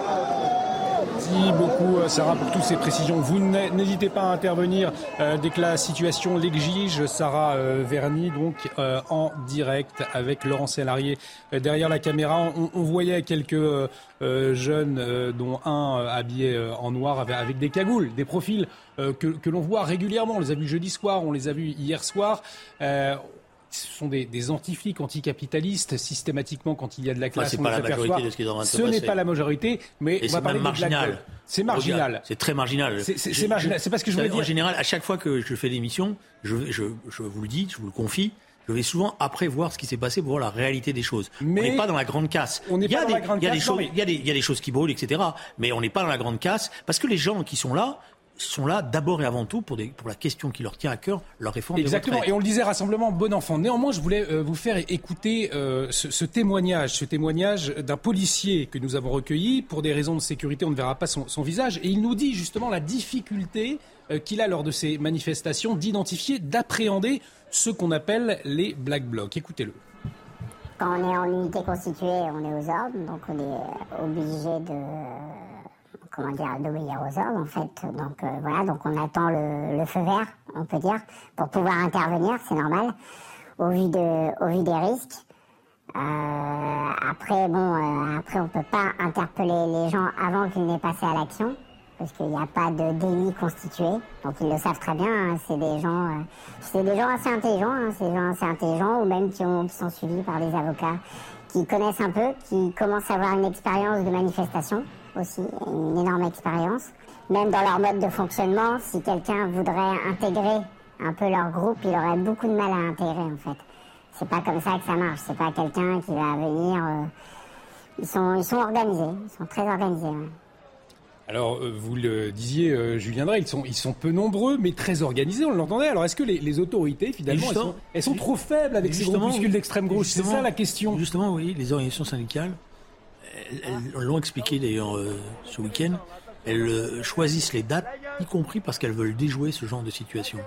Merci beaucoup euh, Sarah pour toutes ces précisions. Vous n'hésitez pas à intervenir euh, dès que la situation l'exige. Sarah Verny donc en direct avec Laurent Sélarié derrière la caméra. On, voyait quelques jeunes dont un habillé en noir avec, des cagoules, des profils que, l'on voit régulièrement. On les a vus jeudi soir, on les a vus hier soir ce sont des, des anti-flics, anticapitalistes, systématiquement quand il y a de la classe. c'est pas la majorité de ce qui est en train de Ce n'est pas la majorité, mais c'est même marginal. C'est marginal. C'est très marginal. C'est marginal. C'est parce que je voulais dire. En général, à chaque fois que je fais l'émission, je, je, je vous le dis, je vous le confie, je vais souvent après voir ce qui s'est passé pour voir la réalité des choses. Mais on n'est pas dans la grande casse. On n'est pas dans la grande casse. Il y, a des choses qui brûlent, etc. Mais on n'est pas dans la grande casse parce que les gens qui sont là sont là d'abord et avant tout pour, des, pour la question qui leur tient à cœur, leur réforme Exactement, et on le disait, rassemblement bon enfant. Néanmoins, je voulais euh, vous faire écouter euh, ce, témoignage, ce témoignage d'un policier que nous avons recueilli. Pour des raisons de sécurité, on ne verra pas son, visage. Et il nous dit justement la difficulté euh, qu'il a lors de ces manifestations d'identifier, d'appréhender ce qu'on appelle les black blocs. Écoutez-le. Quand on est en unité constituée, on est aux ordres, donc on est obligé de comment dire, d'obéir aux ordres en fait. Donc euh, voilà, donc on attend le, feu vert, on peut dire, pour pouvoir intervenir, c'est normal, au vu de, au vu des risques. Euh, après, bon, euh, après on peut pas interpeller les gens avant qu'ils n'aient passé à l'action, parce qu'il n'y a pas de délit constitué. Donc ils le savent très bien. Hein, c'est des gens, c'est des gens assez intelligents, hein, c'est des gens assez intelligents, ou même qui, ont, qui sont suivis par des avocats qui connaissent un peu, qui commencent à avoir une expérience de manifestation aussi, une énorme expérience. Même dans leur mode de fonctionnement, si quelqu'un voudrait intégrer un peu leur groupe, il aurait beaucoup de mal à intégrer en fait. C'est pas comme ça que ça marche. C'est pas quelqu'un qui va venir. Euh, ils sont, ils sont organisés. Ils sont très organisés. Alors, euh, vous le disiez, euh, Julien Drey, ils sont, ils sont peu nombreux, mais très organisés, on l'entendait. Alors, est-ce que les, autorités, finalement, elles sont, trop faibles avec ces groupuscules d'extrême gauche? C'est ça la question Justement, oui, les organisations syndicales elles l'ont expliqué d'ailleurs euh, ce week-end, elles euh, choisissent les dates, y compris parce qu'elles veulent déjouer ce genre de situation.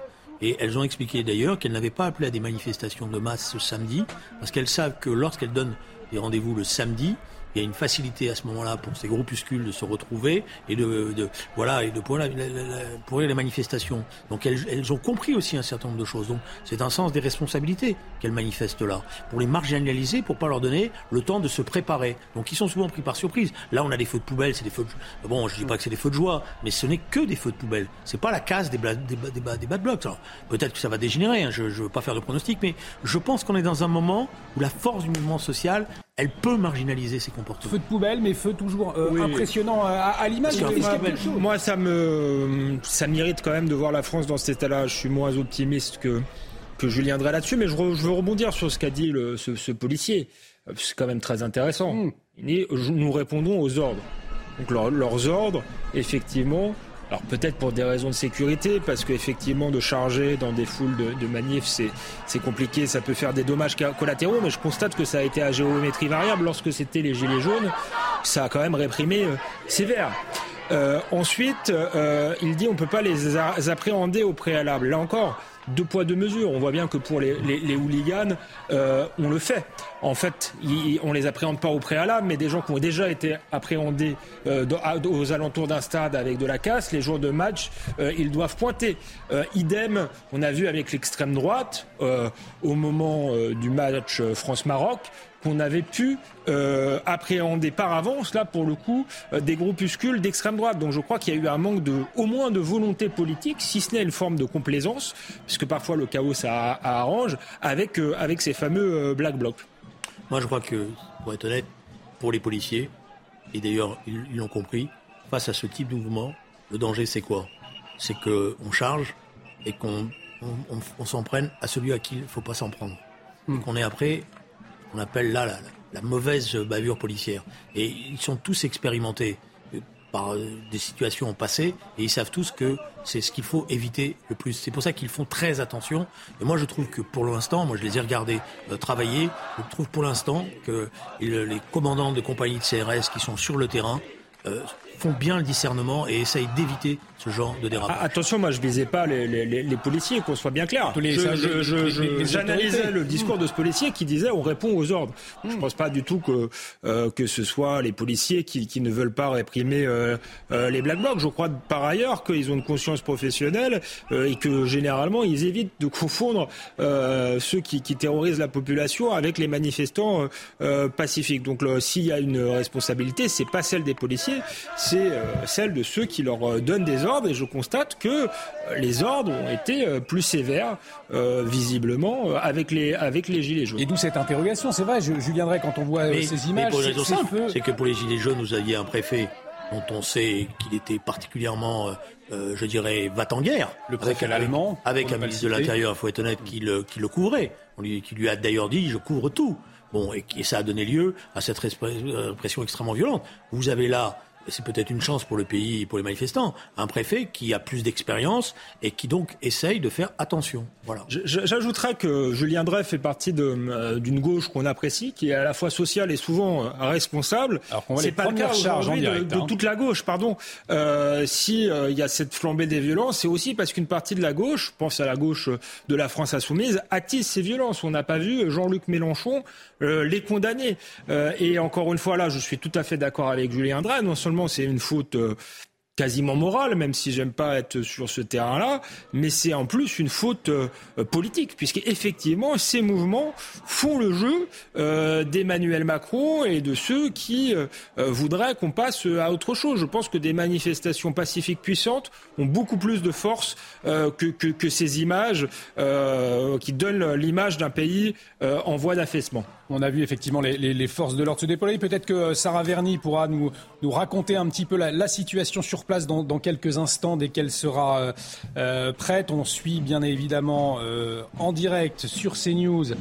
Et elles ont expliqué d'ailleurs qu'elles n'avaient pas appelé à des manifestations de masse ce samedi, parce qu'elles savent que lorsqu'elles donnent des rendez-vous le samedi, il y a une facilité à ce moment-là pour ces groupuscules de se retrouver et de, de voilà et de pour, la, pour les manifestations. Donc elles, elles, ont compris aussi un certain nombre de choses. Donc c'est un sens des responsabilités qu'elles manifestent là pour les marginaliser, pour pas leur donner le temps de se préparer. Donc ils sont souvent pris par surprise. Là on a des feux de poubelle, c'est des feux de... bon je dis pas que c'est des feux de joie, mais ce n'est que des feux de poubelle. C'est pas la casse des, des, des, des bad blocs. Peut-être que ça va dégénérer. Hein. Je, je veux pas faire de pronostic, mais je pense qu'on est dans un moment où la force du mouvement social elle peut marginaliser ses comportements. Feu de poubelle, mais feu toujours euh, impressionnant à, l'image. Moi, ça me, ça m'irrite quand même de voir la France dans cet état-là. Je suis moins optimiste que que Julien Drey là-dessus, mais je, veux rebondir sur ce qu'a dit ce, policier. C'est quand même très intéressant. Hmm. nous répondons aux ordres. Donc leurs ordres, effectivement, alors peut-être pour des raisons de sécurité, parce qu'effectivement de charger dans des foules de, de manifs, c'est compliqué, ça peut faire des dommages collatéraux, mais je constate que ça a été à géométrie variable lorsque c'était les gilets jaunes, ça a quand même réprimé euh, sévère. Euh, ensuite, euh, il dit on ne peut pas les appréhender au préalable. Là encore, deux poids deux mesures. On voit bien que pour les, hooligans, euh, on le fait. En fait, on les appréhende pas au préalable, mais des gens qui ont déjà été appréhendés euh, aux alentours d'un stade avec de la casse, les jours de match, euh, ils doivent pointer. idem, on a vu avec l'extrême droite au moment du match France-Maroc qu'on avait pu euh, appréhender par avance, là pour le coup, euh, des groupuscules d'extrême droite. Donc je crois qu'il y a eu un manque de, au moins de volonté politique, si ce n'est une forme de complaisance, puisque parfois le chaos ça, arrange, avec, euh, avec ces fameux black blocs. Moi je crois que, pour être honnête, pour les policiers, et d'ailleurs ils l'ont compris, face à ce type de mouvement, le danger c'est quoi? C'est qu'on charge et qu'on on, s'en prenne à celui à qui il ne faut pas s'en prendre. Hmm. Qu'on est après on appelle là la, mauvaise bavure policière. Et ils sont tous expérimentés par euh, des situations passées et ils savent tous que c'est ce qu'il faut éviter le plus. C'est pour ça qu'ils font très attention. Et moi, je trouve que pour l'instant, moi, je les ai regardés euh, travailler. Je trouve pour l'instant que les commandants de compagnies de CRS qui sont sur le terrain font bien le discernement et essayent d'éviter ce genre de dérapage. Ah, attention, moi je visais pas les, les, les policiers, qu'on soit bien clair. J'analysais le discours de ce policier qui disait on répond aux ordres. Je ne pense pas du tout que euh, que ce soit les policiers qui, qui ne veulent pas réprimer euh, euh, les black blocs. Je crois par ailleurs qu'ils ont une conscience professionnelle et que généralement ils évitent de confondre ceux qui, qui, terrorisent la population avec les manifestants pacifiques. Donc s'il y a une responsabilité, c'est pas celle des policiers, c'est celle de ceux qui leur donnent des ordres. Et je constate que les ordres ont été plus sévères, visiblement, avec les, avec les Gilets jaunes. Et d'où cette interrogation, c'est vrai, je, Julien Drey, quand on voit ces images, c'est que pour les Gilets jaunes, vous aviez un préfet dont on sait qu'il était particulièrement, je dirais, va en guerre. Le préfet allemand. Avec un ministre de l'Intérieur, il faut être honnête, qui le, qui le couvrait. On lui, qui lui a d'ailleurs dit, je couvre tout. Bon, et, ça a donné lieu à cette répression extrêmement violente. Vous avez là c'est peut-être une chance pour le pays et pour les manifestants, un préfet qui a plus d'expérience et qui donc essaye de faire attention. Voilà. J'ajouterais que Julien Drey fait partie euh, d'une gauche qu'on apprécie, qui est à la fois sociale et souvent euh, responsable. C'est pas le cas aujourd'hui de, de, hein. toute la gauche, pardon. Euh, si il y a cette flambée des violences, c'est aussi parce qu'une partie de la gauche, je pense à la gauche de la France insoumise, attise ces violences. On n'a pas vu Jean-Luc Mélenchon euh, les condamner. Euh, et encore une fois, là, je suis tout à fait d'accord avec Julien Drey. Non seulement c'est une faute euh, quasiment morale, même si j'aime pas être sur ce terrain-là, mais c'est en plus une faute euh, politique, puisque effectivement ces mouvements font le jeu euh, d'Emmanuel Macron et de ceux qui voudraient qu'on passe à autre chose. Je pense que des manifestations pacifiques puissantes ont beaucoup plus de force que, ces images qui donnent l'image d'un pays en voie d'affaissement. On a vu effectivement les, forces de l'ordre se déployer. Peut-être que Sarah Verny pourra nous, raconter un petit peu la, situation sur place dans, quelques instants dès qu'elle sera euh, euh prête. On suit bien évidemment euh, en direct sur CNews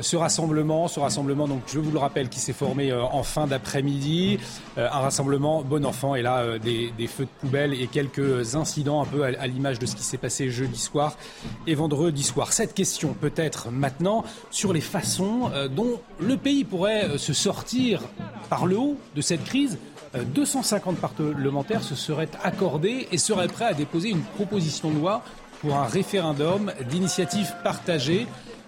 ce rassemblement, ce rassemblement, donc je vous le rappelle, qui s'est formé euh, en fin d'après-midi, euh, un rassemblement bon enfant, et là euh, des, des, feux de poubelle et quelques incidents un peu à, l'image de ce qui s'est passé jeudi soir et vendredi soir. Cette question peut-être maintenant sur les façons dont le pays pourrait se sortir par le haut de cette crise. 250 parlementaires se seraient accordés et seraient prêts à déposer une proposition de loi pour un référendum d'initiative partagée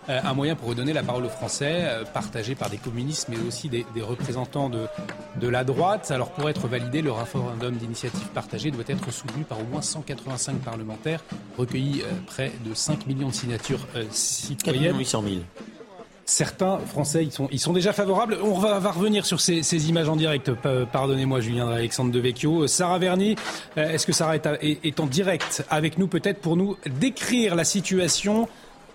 euh, un moyen pour redonner la parole aux Français, euh, partagé par des communistes, mais aussi des, représentants de, de, la droite. Alors pour être validé, le référendum d'initiative partagée doit être soutenu par au moins 185 parlementaires, recueillis euh, près de 5 millions de signatures citoyennes. 800 000 certains Français ils sont, ils sont déjà favorables. On va, va revenir sur ces, ces, images en direct. Pardonnez-moi, Julien Alexandre Devecchio. Sarah Verny, est-ce que Sarah est, est, en direct avec nous peut-être pour nous décrire la situation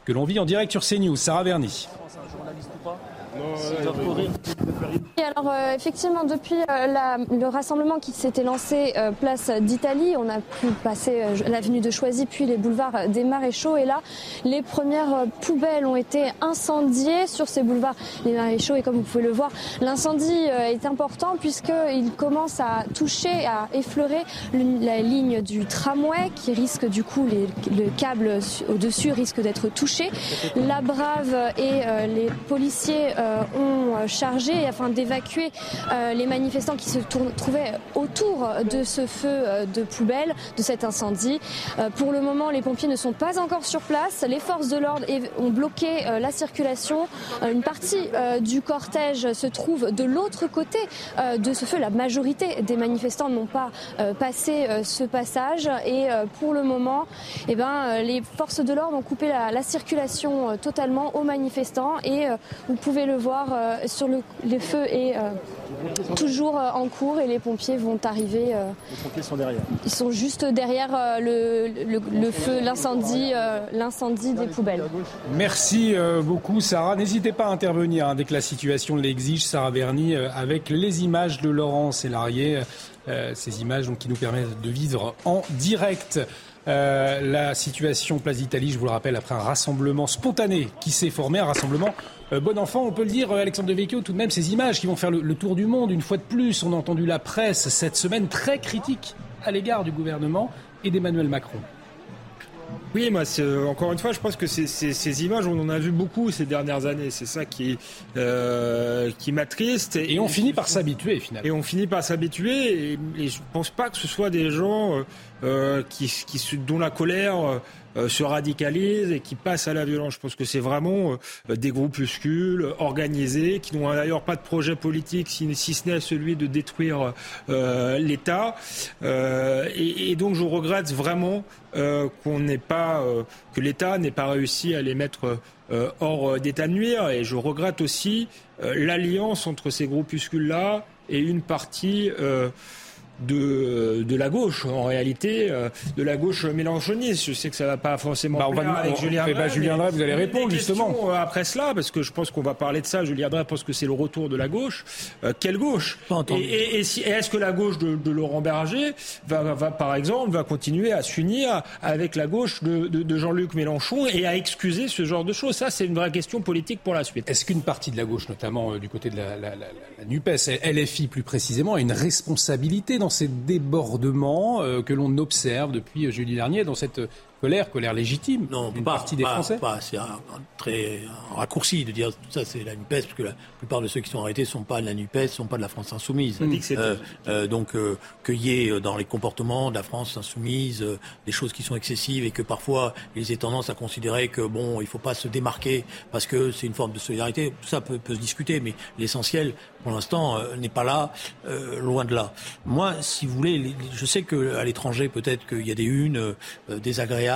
que l'on vit en direct sur CNews. Sarah Verny alors euh, effectivement, depuis euh, le rassemblement qui s'était lancé euh, place d'Italie, on a pu passer l'avenue de Choisy puis les boulevards des Maréchaux. Et là, les premières poubelles ont été incendiées. Sur ces boulevards des Maréchaux et comme vous pouvez le voir, l'incendie est important puisqu'il commence à toucher, à effleurer la ligne du tramway qui risque du coup, les, le câble au-dessus risque d'être touché. La Brave et les policiers ont chargé afin d'évacuer euh, les manifestants qui se trouvaient autour de ce feu euh, de poubelle, de cet incendie. Euh, pour le moment, les pompiers ne sont pas encore sur place. Les forces de l'ordre ont bloqué la circulation. Une partie du cortège se trouve de l'autre côté de ce feu. La majorité des manifestants n'ont pas passé ce passage et pour le moment, eh ben, les forces de l'ordre ont coupé la, la circulation totalement aux manifestants et vous pouvez le voir sur le, les feux est euh, toujours euh, en cours et les pompiers vont arriver. Euh, les pompiers sont derrière. Ils sont juste derrière le, le, feu, l'incendie, l'incendie des poubelles. Merci beaucoup, Sarah. N'hésitez pas à intervenir hein, dès que la situation l'exige, Sarah Berny, avec les images de Laurence et Larrier. ces images donc, qui nous permettent de vivre en direct. La situation Place d'Italie, je vous le rappelle, après un rassemblement spontané qui s'est formé, un rassemblement euh, bon enfant, on peut le dire, euh, Alexandre de Vecchio, tout de même, ces images qui vont faire le, tour du monde, une fois de plus, on a entendu la presse cette semaine très critique à l'égard du gouvernement et d'Emmanuel Macron. Oui, moi, euh, encore une fois, je pense que ces, images, on en a vu beaucoup ces dernières années. C'est ça qui, qui m'attriste. Et, on finit par s'habituer, finalement. Et on finit par s'habituer. Et, et, je pense pas que ce soit des gens qui, qui, dont la colère euh, se radicalisent et qui passent à la violence. Je pense que c'est vraiment euh, des groupuscules organisés qui n'ont d'ailleurs pas de projet politique si, ce n'est celui de détruire euh, l'État. Et, et, donc je regrette vraiment qu'on n'ait pas que l'État n'ait pas réussi à les mettre hors d'état de nuire. Et je regrette aussi l'alliance entre ces groupuscules-là et une partie de, de la gauche, en réalité, euh, de la gauche mélanchoniste. Je sais que ça va pas forcément bah, on va, avec Julien Drey. Julien Drey, vous allez répondre justement. Euh, après cela, parce que je pense qu'on va parler de ça. Julien Drey pense que c'est le retour de la gauche. Euh, quelle gauche? Et, et, et, si, est-ce que la gauche de, de Laurent Berger va, va, par exemple, va continuer à s'unir avec la gauche de, de, de Jean-Luc Mélenchon et à excuser ce genre de choses? Ça, c'est une vraie question politique pour la suite. Est-ce qu'une partie de la gauche, notamment du côté de la, la, la, la NUPES, LFI plus précisément, a une responsabilité dans ces débordements euh, que l'on observe depuis euh, jeudi dernier dans cette colère, colère légitime non, d'une pas, partie des pas, Français. Pas, c'est un, un, très un raccourci de dire tout ça, c'est la NUPES, parce que la plupart de ceux qui sont arrêtés ne sont pas de la NUPES, ne sont pas de la France insoumise. Mmh. Euh, euh, donc, euh, qu'il y ait dans les comportements de la France insoumise euh, des choses qui sont excessives et que parfois ils aient tendance à considérer que bon, il ne faut pas se démarquer parce que c'est une forme de solidarité. Tout ça peut, peut se discuter, mais l'essentiel, pour l'instant, euh, n'est pas là, euh, loin de là. Moi, si vous voulez, je sais qu'à l'étranger, peut-être qu'il y a des unes désagréables,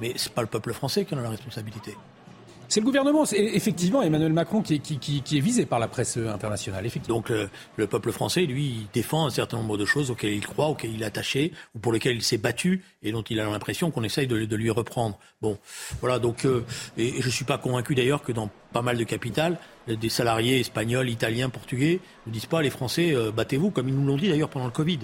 mais c'est pas le peuple français qui en a la responsabilité. C'est le gouvernement, c'est effectivement Emmanuel Macron qui est, qui, qui, qui est, visé par la presse internationale. Effectivement. Donc le, le, peuple français, lui, il défend un certain nombre de choses auxquelles il croit, auxquelles il est attaché, ou pour lesquelles il s'est battu, et dont il a l'impression qu'on essaye de, de, lui reprendre. Bon, voilà. Donc, euh, et, et je suis pas convaincu d'ailleurs que dans pas mal de capitales, des salariés espagnols, italiens, portugais ne disent pas les Français euh, battez-vous, comme ils nous l'ont dit d'ailleurs pendant le Covid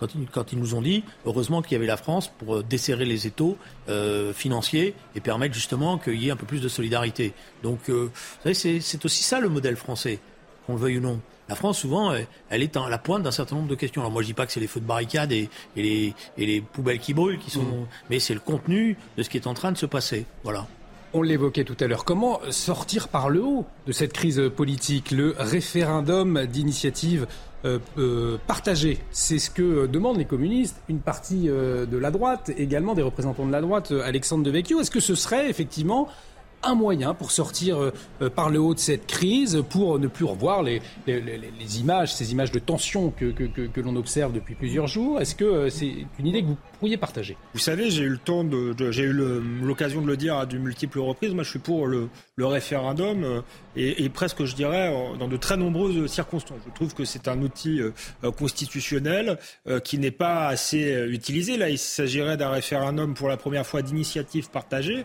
quand ils, quand ils, nous ont dit, heureusement qu'il y avait la France pour desserrer les étaux euh, financiers et permettre justement qu'il y ait un peu plus de solidarité. Donc, euh, vous savez, c'est aussi ça le modèle français, qu'on le veuille ou non. La France, souvent, elle est à la pointe d'un certain nombre de questions. Alors moi, je dis pas que c'est les feux de barricade et, et, les, et, les, poubelles qui brûlent qui sont, mmh. mais c'est le contenu de ce qui est en train de se passer. Voilà. On l'évoquait tout à l'heure. Comment sortir par le haut de cette crise politique Le référendum d'initiative euh, euh, partagée, c'est ce que demandent les communistes, une partie euh, de la droite, également des représentants de la droite, Alexandre Devecchio. Est-ce que ce serait effectivement un moyen pour sortir par le haut de cette crise, pour ne plus revoir les, images, ces images de tension que, que, l'on observe depuis plusieurs jours? Est-ce que c'est une idée que vous Vous savez, j'ai eu le temps de, j'ai eu l'occasion de le dire à de multiples reprises. Moi, je suis pour le, référendum euh, et, presque, je dirais, dans de très nombreuses circonstances. Je trouve que c'est un outil euh, constitutionnel euh, qui n'est pas assez utilisé. Là, il s'agirait d'un référendum pour la première fois d'initiative partagée.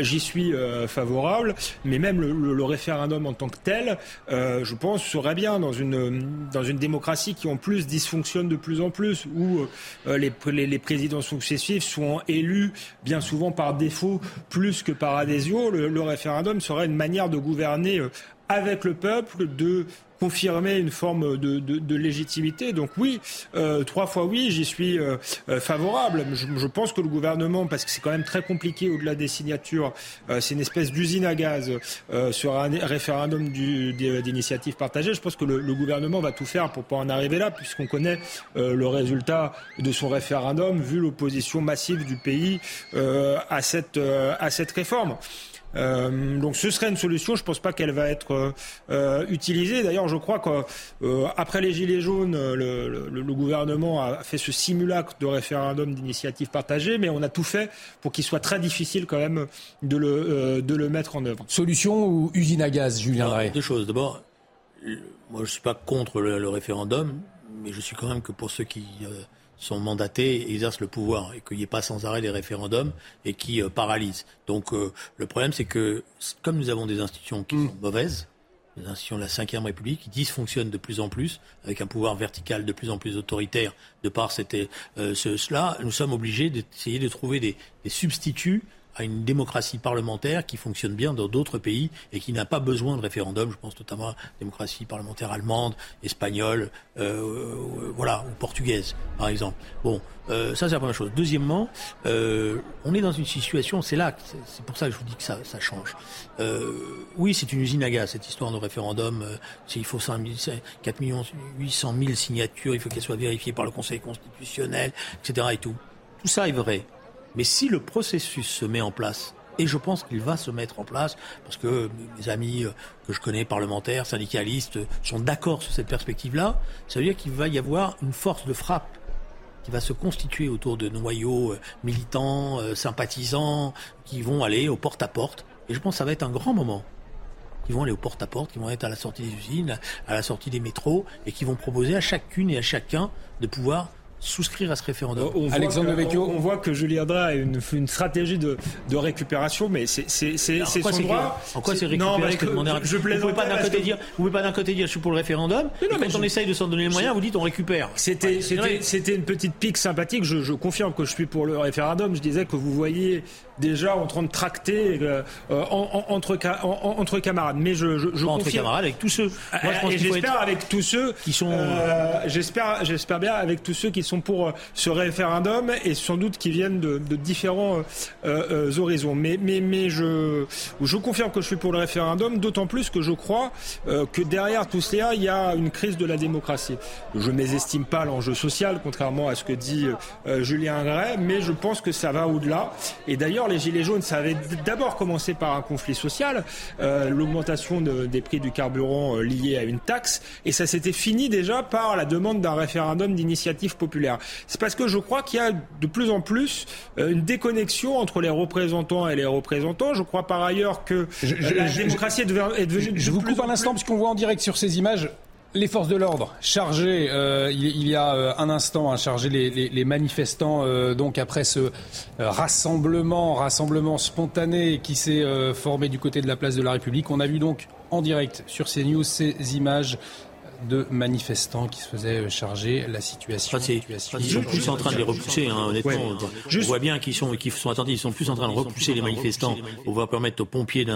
J'y suis favorable, mais même le, référendum en tant que tel, je pense, serait bien dans une, dans une démocratie qui en plus dysfonctionne de plus en plus, où les, les, les, présidents successifs sont élus bien souvent par défaut plus que par adhésion. Le, le référendum serait une manière de gouverner euh, avec le peuple, de confirmer une forme de, de, de légitimité. Donc oui, euh, trois fois oui, j'y suis euh, favorable. Je, je, pense que le gouvernement, parce que c'est quand même très compliqué au-delà des signatures, euh, c'est une espèce d'usine à gaz euh, sur un référendum d'initiative partagée. Je pense que le, le, gouvernement va tout faire pour pas en arriver là, puisqu'on connaît euh, le résultat de son référendum, vu l'opposition massive du pays euh, à cette à cette réforme. Euh, donc ce serait une solution. Je ne pense pas qu'elle va être euh, utilisée. D'ailleurs, je crois qu'après euh, les gilets jaunes, le, le, le, gouvernement a fait ce simulacre de référendum d'initiative partagée, mais on a tout fait pour qu'il soit très difficile quand même de le, euh, de le mettre en œuvre. Solution ou usine à gaz, Julien Drey Deux choses. D'abord, moi je suis pas contre le, le, référendum, mais je suis quand même que pour ceux qui sont mandatés, exercent le pouvoir et qu'il n'y ait pas sans arrêt des référendums et qui euh, paralysent. Donc euh, le problème, c'est que comme nous avons des institutions qui mmh. sont mauvaises, les institutions de la Ve République, qui dysfonctionnent de plus en plus, avec un pouvoir vertical de plus en plus autoritaire de par cette, euh, ce, cela, nous sommes obligés d'essayer de trouver des, des substituts à une démocratie parlementaire qui fonctionne bien dans d'autres pays et qui n'a pas besoin de référendum. Je pense notamment à la démocratie parlementaire allemande, espagnole, euh, voilà, ou portugaise, par exemple. Bon, euh, ça c'est la première chose. Deuxièmement, euh, on est dans une situation, c'est là, c'est pour ça que je vous dis que ça, change. Euh, oui, c'est une usine à gaz cette histoire de référendum. Euh, il faut 5 000, 4 millions 800 000 signatures, il faut qu'elles soient vérifiées par le Conseil constitutionnel, etc. Et tout. Tout ça est vrai. Mais si le processus se met en place, et je pense qu'il va se mettre en place, parce que mes amis que je connais, parlementaires, syndicalistes, sont d'accord sur cette perspective-là, ça veut dire qu'il va y avoir une force de frappe qui va se constituer autour de noyaux militants, sympathisants, qui vont aller au porte-à-porte. Et je pense que ça va être un grand moment. qui vont aller au porte-à-porte, qui vont être à la sortie des usines, à la sortie des métros, et qui vont proposer à chacune et à chacun de pouvoir souscrire à ce référendum. On Alexandre Vecchio. On, voit que Julien Drey a une, une stratégie de, de, récupération, mais c'est son droit. En quoi c'est récupérer que, je, Vous pouvez pas d'un côté dire, vous pouvez pas d'un côté dire je suis pour le référendum, mais quand on essaye de s'en donner les moyens, vous dites on récupère. C'était c'était une petite pique sympathique. Je, je confirme que je suis pour le référendum. Je disais que vous voyez déjà en train de tracter euh, en, entre, entre camarades. Mais je, je, je entre camarades avec tous ceux. j'espère avec tous ceux qui sont. Euh, j'espère, j'espère bien avec tous ceux qui sont pour euh, ce référendum et sans doute qui viennent de, de différents euh, horizons. Mais, mais, mais je, je confirme que je suis pour le référendum, d'autant plus que je crois que derrière tout cela, il y a une crise de la démocratie. Je mésestime pas l'enjeu social, contrairement à ce que dit Julien Gray, mais je pense que ça va au-delà. Et d'ailleurs, les Gilets jaunes, ça avait d'abord commencé par un conflit social, euh, l'augmentation des prix du carburant euh, lié à une taxe, et ça s'était fini déjà par la demande d'un référendum d'initiative populaire. C'est parce que je crois qu'il y a de plus en plus euh, une déconnexion entre les représentants et les représentants. Je crois par ailleurs que la démocratie est devenue... Je, vous coupe un instant, puisqu'on voit en direct sur ces images les forces de l'ordre chargées, euh, il, y a euh, un instant, hein, chargé les, manifestants euh, donc après ce rassemblement, rassemblement spontané qui s'est formé du côté de la place de la République. On a vu donc en direct sur CNews ces images de manifestants qui se faisaient charger la situation. ils sont plus en train de les repousser, hein, honnêtement. Je vois bien qu'ils sont, qu'ils sont attendus, ils sont plus en train de repousser les manifestants pour pouvoir permettre aux pompiers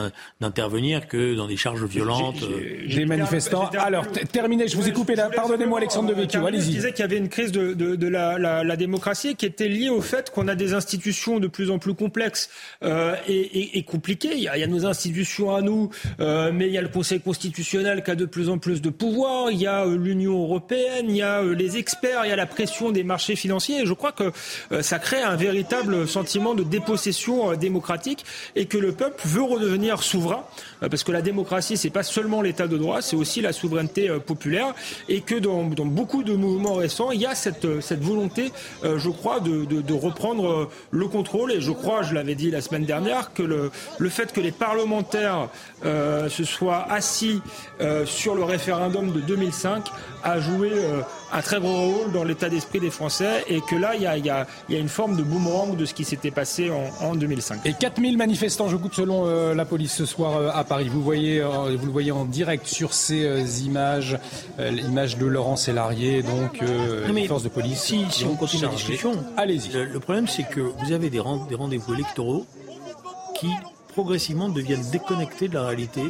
d'intervenir que dans des charges violentes. Les manifestants. Alors, terminé, je vous ai coupé là. Pardonnez-moi, Alexandre Devecchio, allez-y. Je disais qu'il y avait une crise de, de, de la, la, la, démocratie qui était liée au fait qu'on a des institutions de plus en plus complexes euh, et, et, et, compliquées. Il y, a, il y, a, nos institutions à nous, euh, mais il y a le Conseil constitutionnel qui a de plus en plus de pouvoir il y a euh, l'Union européenne, il y a euh, les experts, il y a la pression des marchés financiers. Et je crois que euh, ça crée un véritable sentiment de dépossession démocratique et que le peuple veut redevenir souverain, parce que la démocratie, c'est pas seulement l'état de droit, c'est aussi la souveraineté populaire, et que dans, beaucoup de mouvements récents, il y a cette, cette volonté, je crois, de, reprendre le contrôle. Et je crois, je l'avais dit la semaine dernière, que le, le fait que les parlementaires euh, se soient assis euh, sur le référendum de 2000 2005 a joué euh, un très gros rôle dans l'état d'esprit des Français et que là, il y a, y, a, y a, une forme de boomerang de ce qui s'était passé en, en, 2005. Et 4000 manifestants, je coupe selon euh, la police ce soir euh, à Paris. Vous, voyez, vous le voyez en direct sur ces images, l'image de Laurent Sélarié, donc les forces de police. Si, si on continue la discussion, allez-y. Le, problème, c'est que vous avez des, des rendez-vous électoraux qui progressivement deviennent déconnectés de la réalité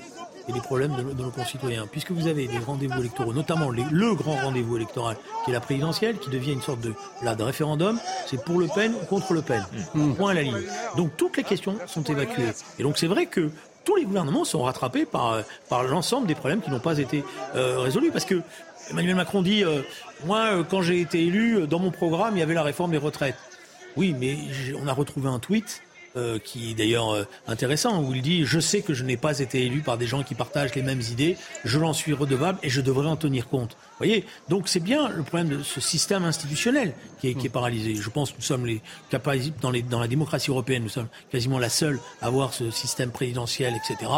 et les problèmes de, nos concitoyens. Puisque vous avez des rendez-vous électoraux, notamment le grand rendez-vous électoral, qui est la présidentielle, qui devient une sorte de, là, de référendum, c'est pour Le Pen ou contre Le Pen. Mmh. Point à la ligne. Donc toutes les questions sont évacuées. Et donc c'est vrai que tous les gouvernements sont rattrapés par, par l'ensemble des problèmes qui n'ont pas été euh, résolus. Parce que Emmanuel Macron dit, euh, moi, euh, quand j'ai été élu, dans mon programme, il y avait la réforme des retraites. Oui, mais on a retrouvé un tweet euh, qui est d'ailleurs euh, intéressant, où il dit Je sais que je n'ai pas été élu par des gens qui partagent les mêmes idées, je l'en suis redevable et je devrais en tenir compte. Vous voyez Donc c'est bien le problème de ce système institutionnel qui est, qui est paralysé. Je pense que nous sommes les dans, les, dans la démocratie européenne, nous sommes quasiment la seule à avoir ce système présidentiel, etc.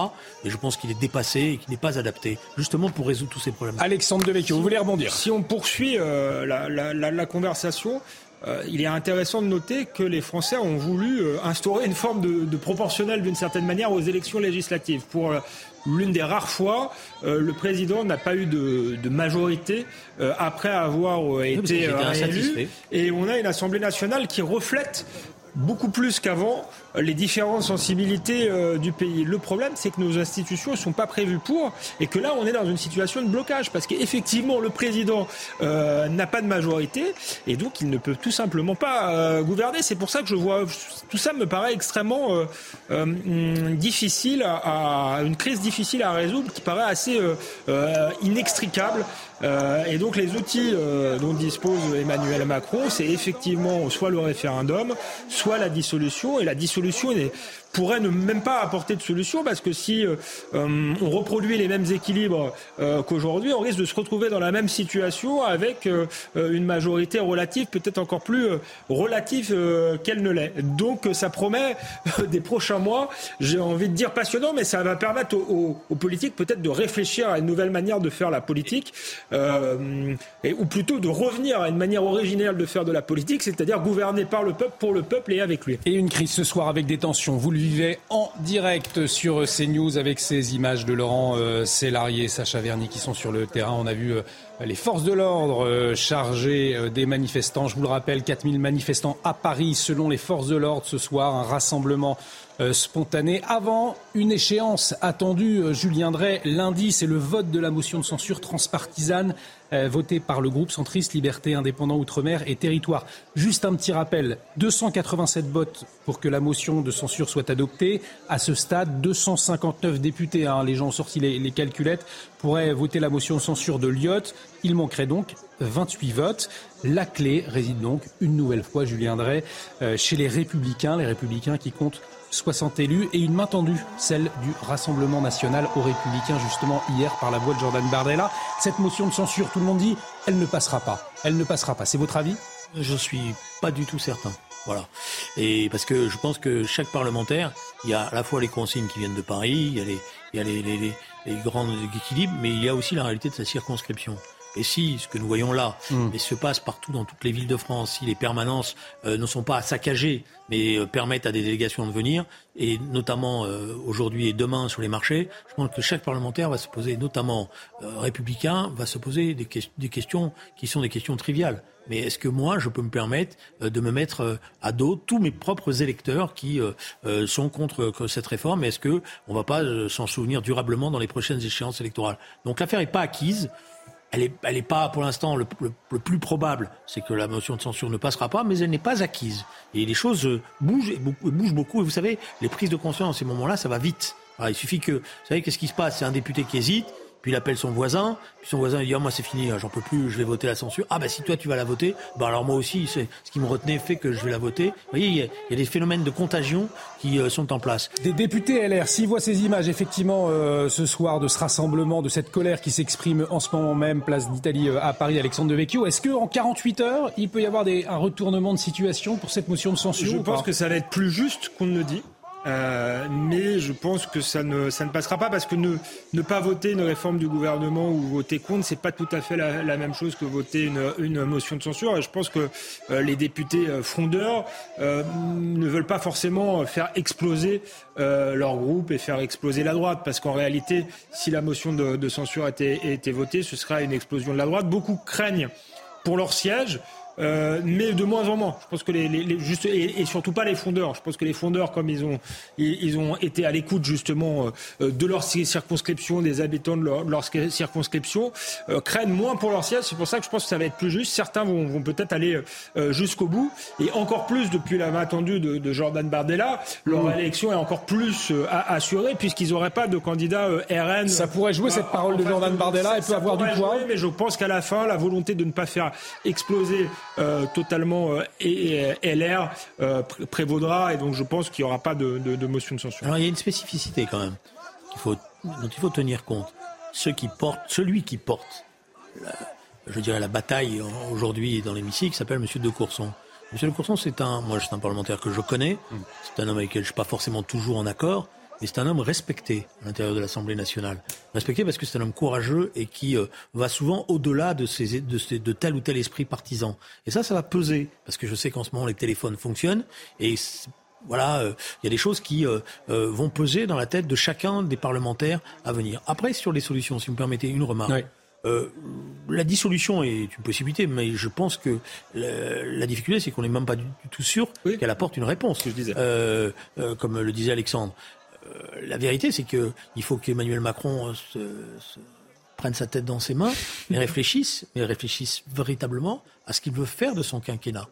Et je pense qu'il est dépassé et qu'il n'est pas adapté, justement pour résoudre tous ces problèmes. Alexandre Devecchio, vous voulez rebondir? Si on poursuit euh, la, la, la, la conversation, euh, il est intéressant de noter que les Français ont voulu euh, instaurer une forme de, proportionnel d'une certaine manière aux élections législatives. Pour euh, l'une des rares fois, le président n'a pas eu de, majorité après avoir été élu. Et on a une Assemblée nationale qui reflète beaucoup plus qu'avant les différentes sensibilités euh, du pays. Le problème, c'est que nos institutions ne sont pas prévues pour et que là, on est dans une situation de blocage parce qu'effectivement, le président euh, n'a pas de majorité et donc il ne peut tout simplement pas euh, gouverner. C'est pour ça que je vois tout ça me paraît extrêmement difficile, à, une crise difficile à résoudre qui paraît assez inextricable. et donc les outils dont dispose Emmanuel Macron, c'est effectivement soit le référendum, soit la dissolution. Et la dissolution est pourrait ne même pas apporter de solution parce que si euh, euh, on reproduit les mêmes équilibres euh, qu'aujourd'hui, on risque de se retrouver dans la même situation avec une majorité relative peut-être encore plus relative qu'elle ne l'est. Donc ça promet des prochains mois, j'ai envie de dire passionnant, mais ça va permettre aux, politiques peut-être de réfléchir à une nouvelle manière de faire la politique, et, ou plutôt de revenir à une manière originelle de faire de la politique, c'est-à-dire gouverner par le peuple, pour le peuple et avec lui. Et une crise ce soir avec des tensions. Vous vivait en direct sur CNews avec ces images de Laurent euh, et Sacha Verny qui sont sur le terrain. On a vu euh, les forces de l'ordre euh, chargées des manifestants. Je vous le rappelle, 4000 manifestants à Paris selon les forces de l'ordre ce soir. Un rassemblement spontané avant une échéance attendue, Julien Drey, lundi. C'est le vote de la motion de censure transpartisane euh, voté par le groupe centriste Liberté, Indépendant, Outre-mer et Territoire. Juste un petit rappel, 287 votes pour que la motion de censure soit adoptée. À ce stade, 259 députés, hein, les gens ont sorti les, calculettes, pourraient voter la motion de censure de Lyotte. Il manquerait donc 28 votes. La clé réside donc une nouvelle fois, Julien Drey, euh, chez les Républicains, les Républicains qui comptent 60 élus et une main tendue, celle du Rassemblement national aux Républicains, justement hier par la voix de Jordan Bardella. Cette motion de censure, tout le monde dit, elle ne passera pas. Elle ne passera pas. C'est votre avis? Je suis pas du tout certain. Voilà. Et parce que je pense que chaque parlementaire, il y a à la fois les consignes qui viennent de Paris, il y a les, les grands équilibres, mais il y a aussi la réalité de sa circonscription. Et si ce que nous voyons là mm. se passe partout dans toutes les villes de France, si les permanences euh, ne sont pas saccagées, mais euh, permettent à des délégations de venir, et notamment euh, aujourd'hui et demain sur les marchés, je pense que chaque parlementaire va se poser, notamment républicain, va se poser des, des, questions qui sont des questions triviales. Mais est-ce que moi, je peux me permettre de me mettre à dos tous mes propres électeurs qui sont contre cette réforme? Est-ce que on va pas s'en souvenir durablement dans les prochaines échéances électorales? Donc l'affaire n'est pas acquise elle n'est pas pour l'instant le, plus probable, c'est que la motion de censure ne passera pas, mais elle n'est pas acquise. Et les choses euh, bougent, bougent beaucoup. Et vous savez, les prises de conscience ces moments-là, ça va vite. il suffit que, vous savez, qu'est-ce qui se passe? C'est un député qui hésite, puis il appelle son voisin, puis son voisin il dit oh, moi c'est fini, j'en peux plus, je vais voter la censure. Ah bah si toi tu vas la voter, bah alors moi aussi c'est ce qui me retenait fait que je vais la voter. Vous voyez, il y a, des phénomènes de contagion qui euh, sont en place. Des députés LR, s'ils voient ces images effectivement euh, ce soir de ce rassemblement, de cette colère qui s'exprime en ce moment même, place d'Italie euh, à Paris, Alexandre de Vecchio, est-ce qu'en 48 heures il peut y avoir des, un retournement de situation pour cette motion de censure Je pense que ça va être plus juste qu'on ne le dit. Euh, mais je pense que ça ne, ça ne passera pas parce que ne, ne pas voter une réforme du gouvernement ou voter contre, c'est pas tout à fait la, la, même chose que voter une, une motion de censure. Et je pense que euh, les députés euh, frondeurs euh, ne veulent pas forcément faire exploser leur groupe et faire exploser la droite, parce qu'en réalité, si la motion de, de censure était, était votée, ce sera une explosion de la droite. Beaucoup craignent pour leur siège. Euh, mais de moins en moins. Je pense que les, les, les juste, et, et, surtout pas les fondeurs. Je pense que les fondeurs, comme ils ont, ils, ont été à l'écoute justement euh, de leur circonscription, des habitants de leur, de leur circonscription, euh, craignent moins pour leur siège. C'est pour ça que je pense que ça va être plus juste. Certains vont, vont peut-être aller euh, jusqu'au bout, et encore plus depuis la main attendue de, de Jordan Bardella, leur mmh. élection est encore plus assurée puisqu'ils n'auraient pas de candidat RN. Ça pourrait jouer cette parole de Jordan Bardella, elle peut avoir du poids. mais je pense qu'à la fin, la volonté de ne pas faire exploser euh, totalement euh, et, LR euh, prévaudra et donc je pense qu'il n'y aura pas de, de, de, motion de censure. Alors il y a une spécificité quand même faut, dont il faut tenir compte. Ceux qui portent, celui qui porte, la, je dirais, la bataille aujourd'hui dans l'hémicycle s'appelle Monsieur de Courson. Monsieur de Courson, c'est un, moi, c'est un parlementaire que je connais. Mm. C'est un homme avec lequel je suis pas forcément toujours en accord, et c'est un homme respecté à l'intérieur de l'Assemblée nationale. Respecté parce que c'est un homme courageux et qui euh, va souvent au-delà de, ces, de, de, tel ou tel esprit partisan. Et ça, ça va peser, parce que je sais qu'en ce moment, les téléphones fonctionnent, et voilà, euh, il y a des choses qui euh, vont peser dans la tête de chacun des parlementaires à venir. Après, sur les solutions, si vous me permettez une remarque. la dissolution est une possibilité, mais je pense que la, difficulté, c'est qu'on n'est même pas du, tout sûr qu'elle apporte une réponse. je disais. comme le disait Alexandre. Euh, la vérité, c'est qu'il faut qu'Emmanuel Macron euh, prenne sa tête dans ses mains et réfléchisse, mais réfléchisse véritablement à ce qu'il veut faire de son quinquennat.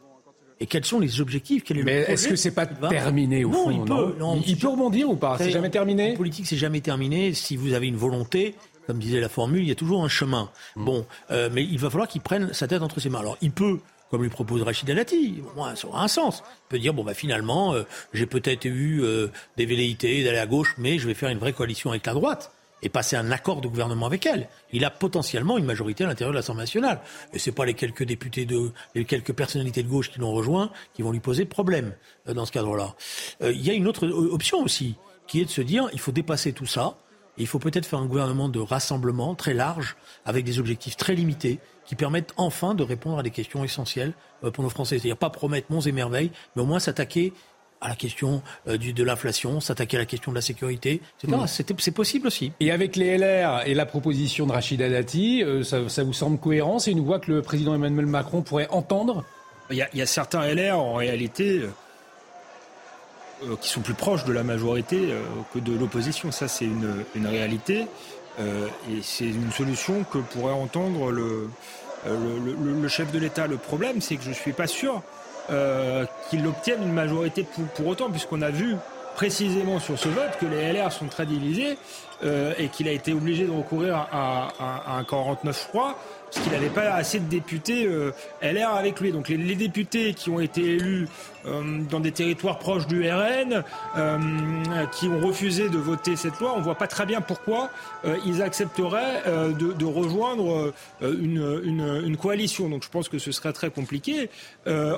Et quels sont les objectifs Mais est-ce que c'est pas terminé au fond il, peut, il, peut rebondir ou pas? C'est jamais terminé? En politique, c'est jamais terminé. Si vous avez une volonté, comme disait la formule, il y a toujours un chemin. Mmh. Bon, euh, mais il va falloir qu'il prenne sa tête entre ses mains. Alors, il peut comme lui propose Rachid Alati. ça aura un sens. Il peut dire, bon, bah, finalement, euh, j'ai peut-être eu euh, des velléités d'aller à gauche, mais je vais faire une vraie coalition avec la droite et passer un accord de gouvernement avec elle. Il a potentiellement une majorité à l'intérieur de l'Assemblée nationale. Et c'est pas les quelques députés de, les quelques personnalités de gauche qui l'ont rejoint qui vont lui poser problème euh, dans ce cadre-là. Il y a une autre option aussi, qui est de se dire, il faut dépasser tout ça. Il faut peut-être faire un gouvernement de rassemblement très large, avec des objectifs très limités, qui permettent enfin de répondre à des questions essentielles euh, pour nos Français. C'est-à-dire pas promettre monts et merveilles, mais au moins s'attaquer à la question euh, du, de l'inflation, s'attaquer à la question de la sécurité, etc. C'est possible aussi. Et avec les LR et la proposition de Rachida Dati, euh, ça, ça, vous semble cohérent? C'est une voix que le président Emmanuel Macron pourrait entendre? Il y, a, il y, a, certains LR, en réalité, qui sont plus proches de la majorité que de l'opposition. Ça, c'est une, réalité. et c'est une solution que pourrait entendre le, euh, chef de l'État. Le problème, c'est que je ne suis pas sûr euh, qu'il obtienne une majorité pour, autant, puisqu'on a vu précisément sur ce vote que les LR sont très divisés euh, et qu'il a été obligé de recourir à, à un 49 froid parce qu'il n'avait pas assez de députés euh, LR avec lui. Donc les, députés qui ont été élus euh, dans des territoires proches du RN, euh, qui ont refusé de voter cette loi, on ne voit pas très bien pourquoi ils accepteraient de, rejoindre une, une, coalition. Donc je pense que ce serait très compliqué.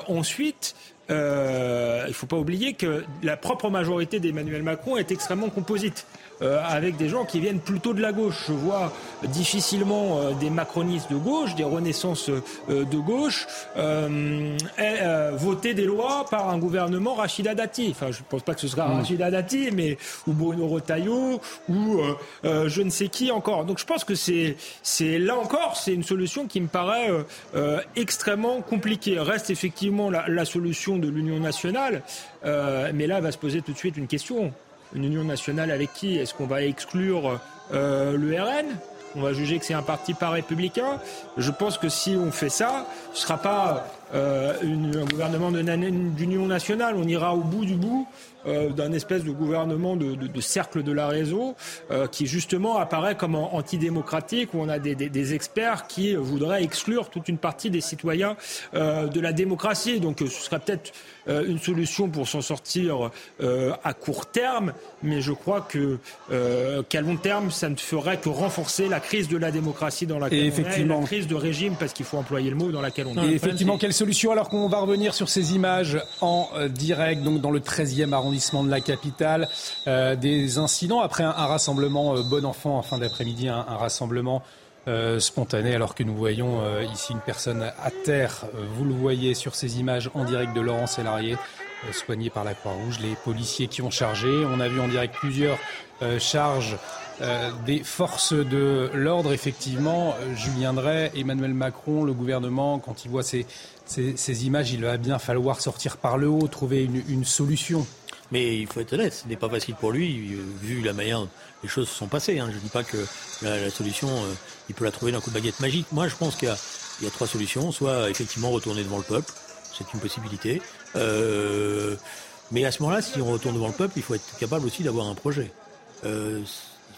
ensuite, il ne faut pas oublier que la propre majorité d'Emmanuel Macron est extrêmement composite. Euh, avec des gens qui viennent plutôt de la gauche. Je vois difficilement euh, des macronistes de gauche, des renaissances euh, de gauche, voter des lois par un gouvernement Rachida Dati. Enfin, je ne pense pas que ce sera mmh. Rachida Dati, mais ou Bruno Retailleau ou je ne sais qui encore. Donc je pense que c'est c'est là encore c'est une solution qui me paraît extrêmement compliquée. Reste effectivement la, la solution de l'Union nationale, mais là va se poser tout de suite une question une union nationale avec qui Est-ce qu'on va exclure euh, le RN on va juger que c'est un parti pas républicain. Je pense que si on fait ça, ce sera pas euh, un gouvernement d'union nationale. On ira au bout du bout euh, d'un espèce de gouvernement de, cercle de la réseau euh, qui justement apparaît comme antidémocratique où on a des, experts qui voudraient exclure toute une partie des citoyens de la démocratie. Donc ce serait peut-être une solution pour s'en sortir à court terme, mais je crois que qu'à long terme, ça ne ferait que renforcer la crise de la démocratie dans laquelle on est, la crise de régime, parce qu'il faut employer le mot dans laquelle on est. Et effectivement, quelle alors qu'on va revenir sur ces images en direct, donc dans le 13e arrondissement de la capitale, euh, des incidents après un, rassemblement euh, bon enfant en fin d'après-midi, un, rassemblement euh, spontané alors que nous voyons ici une personne à terre. vous le voyez sur ces images en direct de Laurent Sélarié, soigné par la Croix-Rouge, les policiers qui ont chargé. On a vu en direct plusieurs charges des forces de l'ordre, effectivement, Julien Drey, Emmanuel Macron, le gouvernement, quand il voit ces, ces, images, il va bien falloir sortir par le haut, trouver une, solution. Mais il faut être honnête, ce n'est pas facile pour lui, euh, vu la manière dont les choses se sont passées. Hein. Je ne dis pas que la, solution, euh, il peut la trouver d'un coup de baguette magique. Moi, je pense qu'il y, a trois solutions. Soit effectivement retourner devant le peuple, c'est une possibilité. Euh, mais à ce moment-là, si on retourne devant le peuple, il faut être capable aussi d'avoir un projet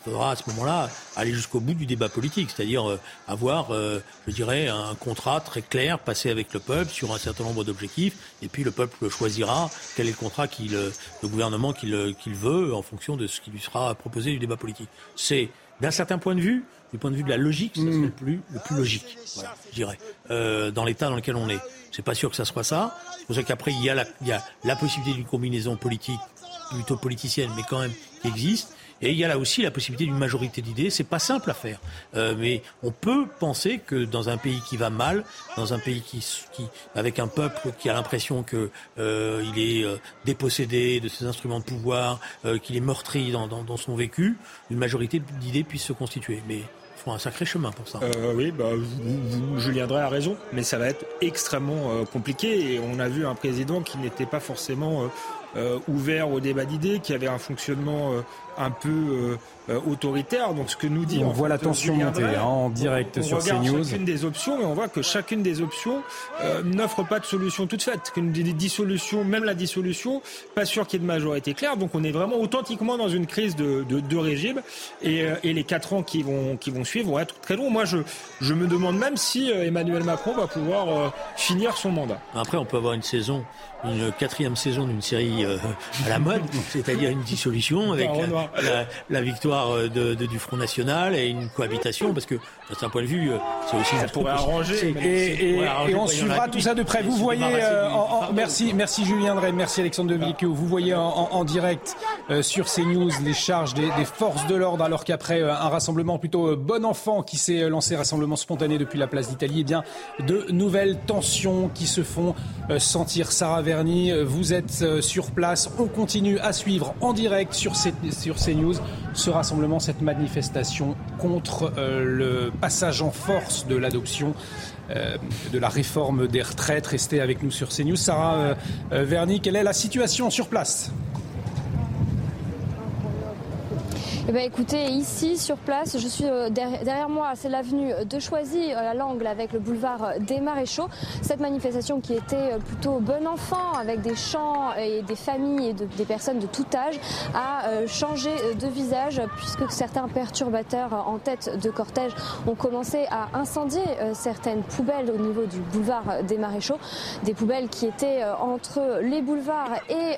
faudra à ce moment-là aller jusqu'au bout du débat politique, c'est-à-dire euh, avoir, euh, je dirais, un contrat très clair passé avec le peuple sur un certain nombre d'objectifs, et puis le peuple choisira quel est le contrat qu'il, euh, le gouvernement qu'il, veut en fonction de ce qui lui sera proposé du débat politique. C'est d'un certain point de vue, du point de vue de la logique, c'est mm. le plus, le plus logique, je dirais, dans l'état dans lequel on est. C'est pas sûr que ça soit ça. C'est pour ça qu'après il y a la, il y a la possibilité d'une combinaison politique plutôt politicienne, mais quand même qui existe. Et il y a là aussi la possibilité d'une majorité d'idées. C'est pas simple à faire, euh, mais on peut penser que dans un pays qui va mal, dans un pays qui, qui avec un peuple qui a l'impression que euh, il est euh, dépossédé de ses instruments de pouvoir, euh, qu'il est meurtri dans, dans, dans, son vécu, une majorité d'idées puisse se constituer. Mais faut un sacré chemin pour ça. Euh, oui, bah, vous, Julien Drey a raison, mais ça va être extrêmement compliqué. Et on a vu un président qui n'était pas forcément ouvert au débat d'idées, qui avait un fonctionnement un peu euh, autoritaire. Donc ce que nous dit. On voit la tension monter hein, en direct sur CNews. Chacune des options et on voit que chacune des options euh, n'offre pas de solution toute faite. Qu'une dissolution, même la dissolution, pas sûr qu'il y ait de majorité claire. Donc on est vraiment authentiquement dans une crise de, de, de régime et, euh, et, les quatre ans qui vont qui vont suivre vont être très longs. Moi je je me demande même si Emmanuel Macron va pouvoir finir son mandat. Après on peut avoir une saison une quatrième saison d'une série (laughs) à la mode, (laughs) c'est-à-dire une dissolution avec la, victoire euh, de, du Front National et une cohabitation, parce que d'un point de vue, euh, c'est aussi ça pourrait arranger. Et, et, on suivra tout ça de près. Vous voyez, euh, en, merci, merci Julien Drey, merci Alexandre de Vous voyez en, direct sur CNews les charges des, des forces de l'ordre, alors qu'après un rassemblement plutôt bon enfant qui s'est lancé, rassemblement spontané depuis la place d'Italie, et eh bien de nouvelles tensions qui se font sentir. Sarah Verny, vous êtes sur place. On continue à suivre en direct sur, sur CNews ce rassemblement, cette manifestation contre euh, le passage en force de l'adoption euh, de la réforme des retraites. Restez avec nous sur CNews. Sarah euh, Verny, quelle est la situation sur place? Eh bien, écoutez, ici, sur place, je suis euh, derrière moi, c'est l'avenue de Choisy, euh, à l'angle avec le boulevard des Maréchaux. Cette manifestation qui était euh, plutôt bon enfant, avec des chants et des familles et des personnes de tout âge, a changé de visage puisque certains perturbateurs en tête de cortège ont commencé à incendier certaines poubelles au niveau du boulevard des Maréchaux. Des poubelles qui étaient entre les boulevards et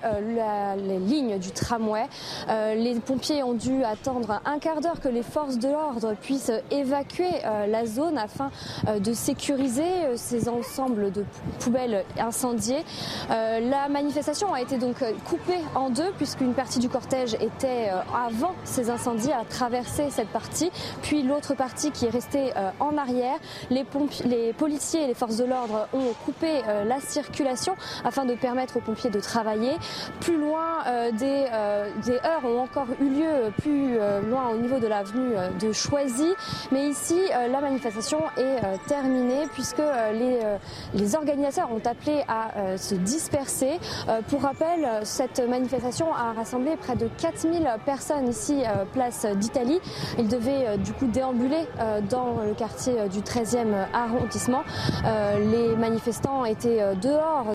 les lignes du tramway. Les pompiers ont dû attendre un quart d'heure que les forces de l'ordre puissent évacuer euh, la zone afin euh, de sécuriser euh, ces ensembles de poubelles incendiées. La manifestation a été donc coupée en deux puisqu'une partie du cortège était avant ces incendies à traverser cette partie, puis l'autre partie qui est restée en arrière. Les, les policiers et les forces de l'ordre ont coupé la circulation afin de permettre aux pompiers de travailler. Plus loin, des, des heures ont encore eu lieu plus euh, loin au niveau de l'avenue euh, de Choisy. Mais ici, euh, la manifestation est terminée puisque les, les organisateurs ont appelé à se disperser. Pour rappel, cette manifestation a rassemblé près de 4000 personnes ici, place d'Italie. Ils devaient du coup déambuler dans le quartier du 13e arrondissement. Les manifestants étaient dehors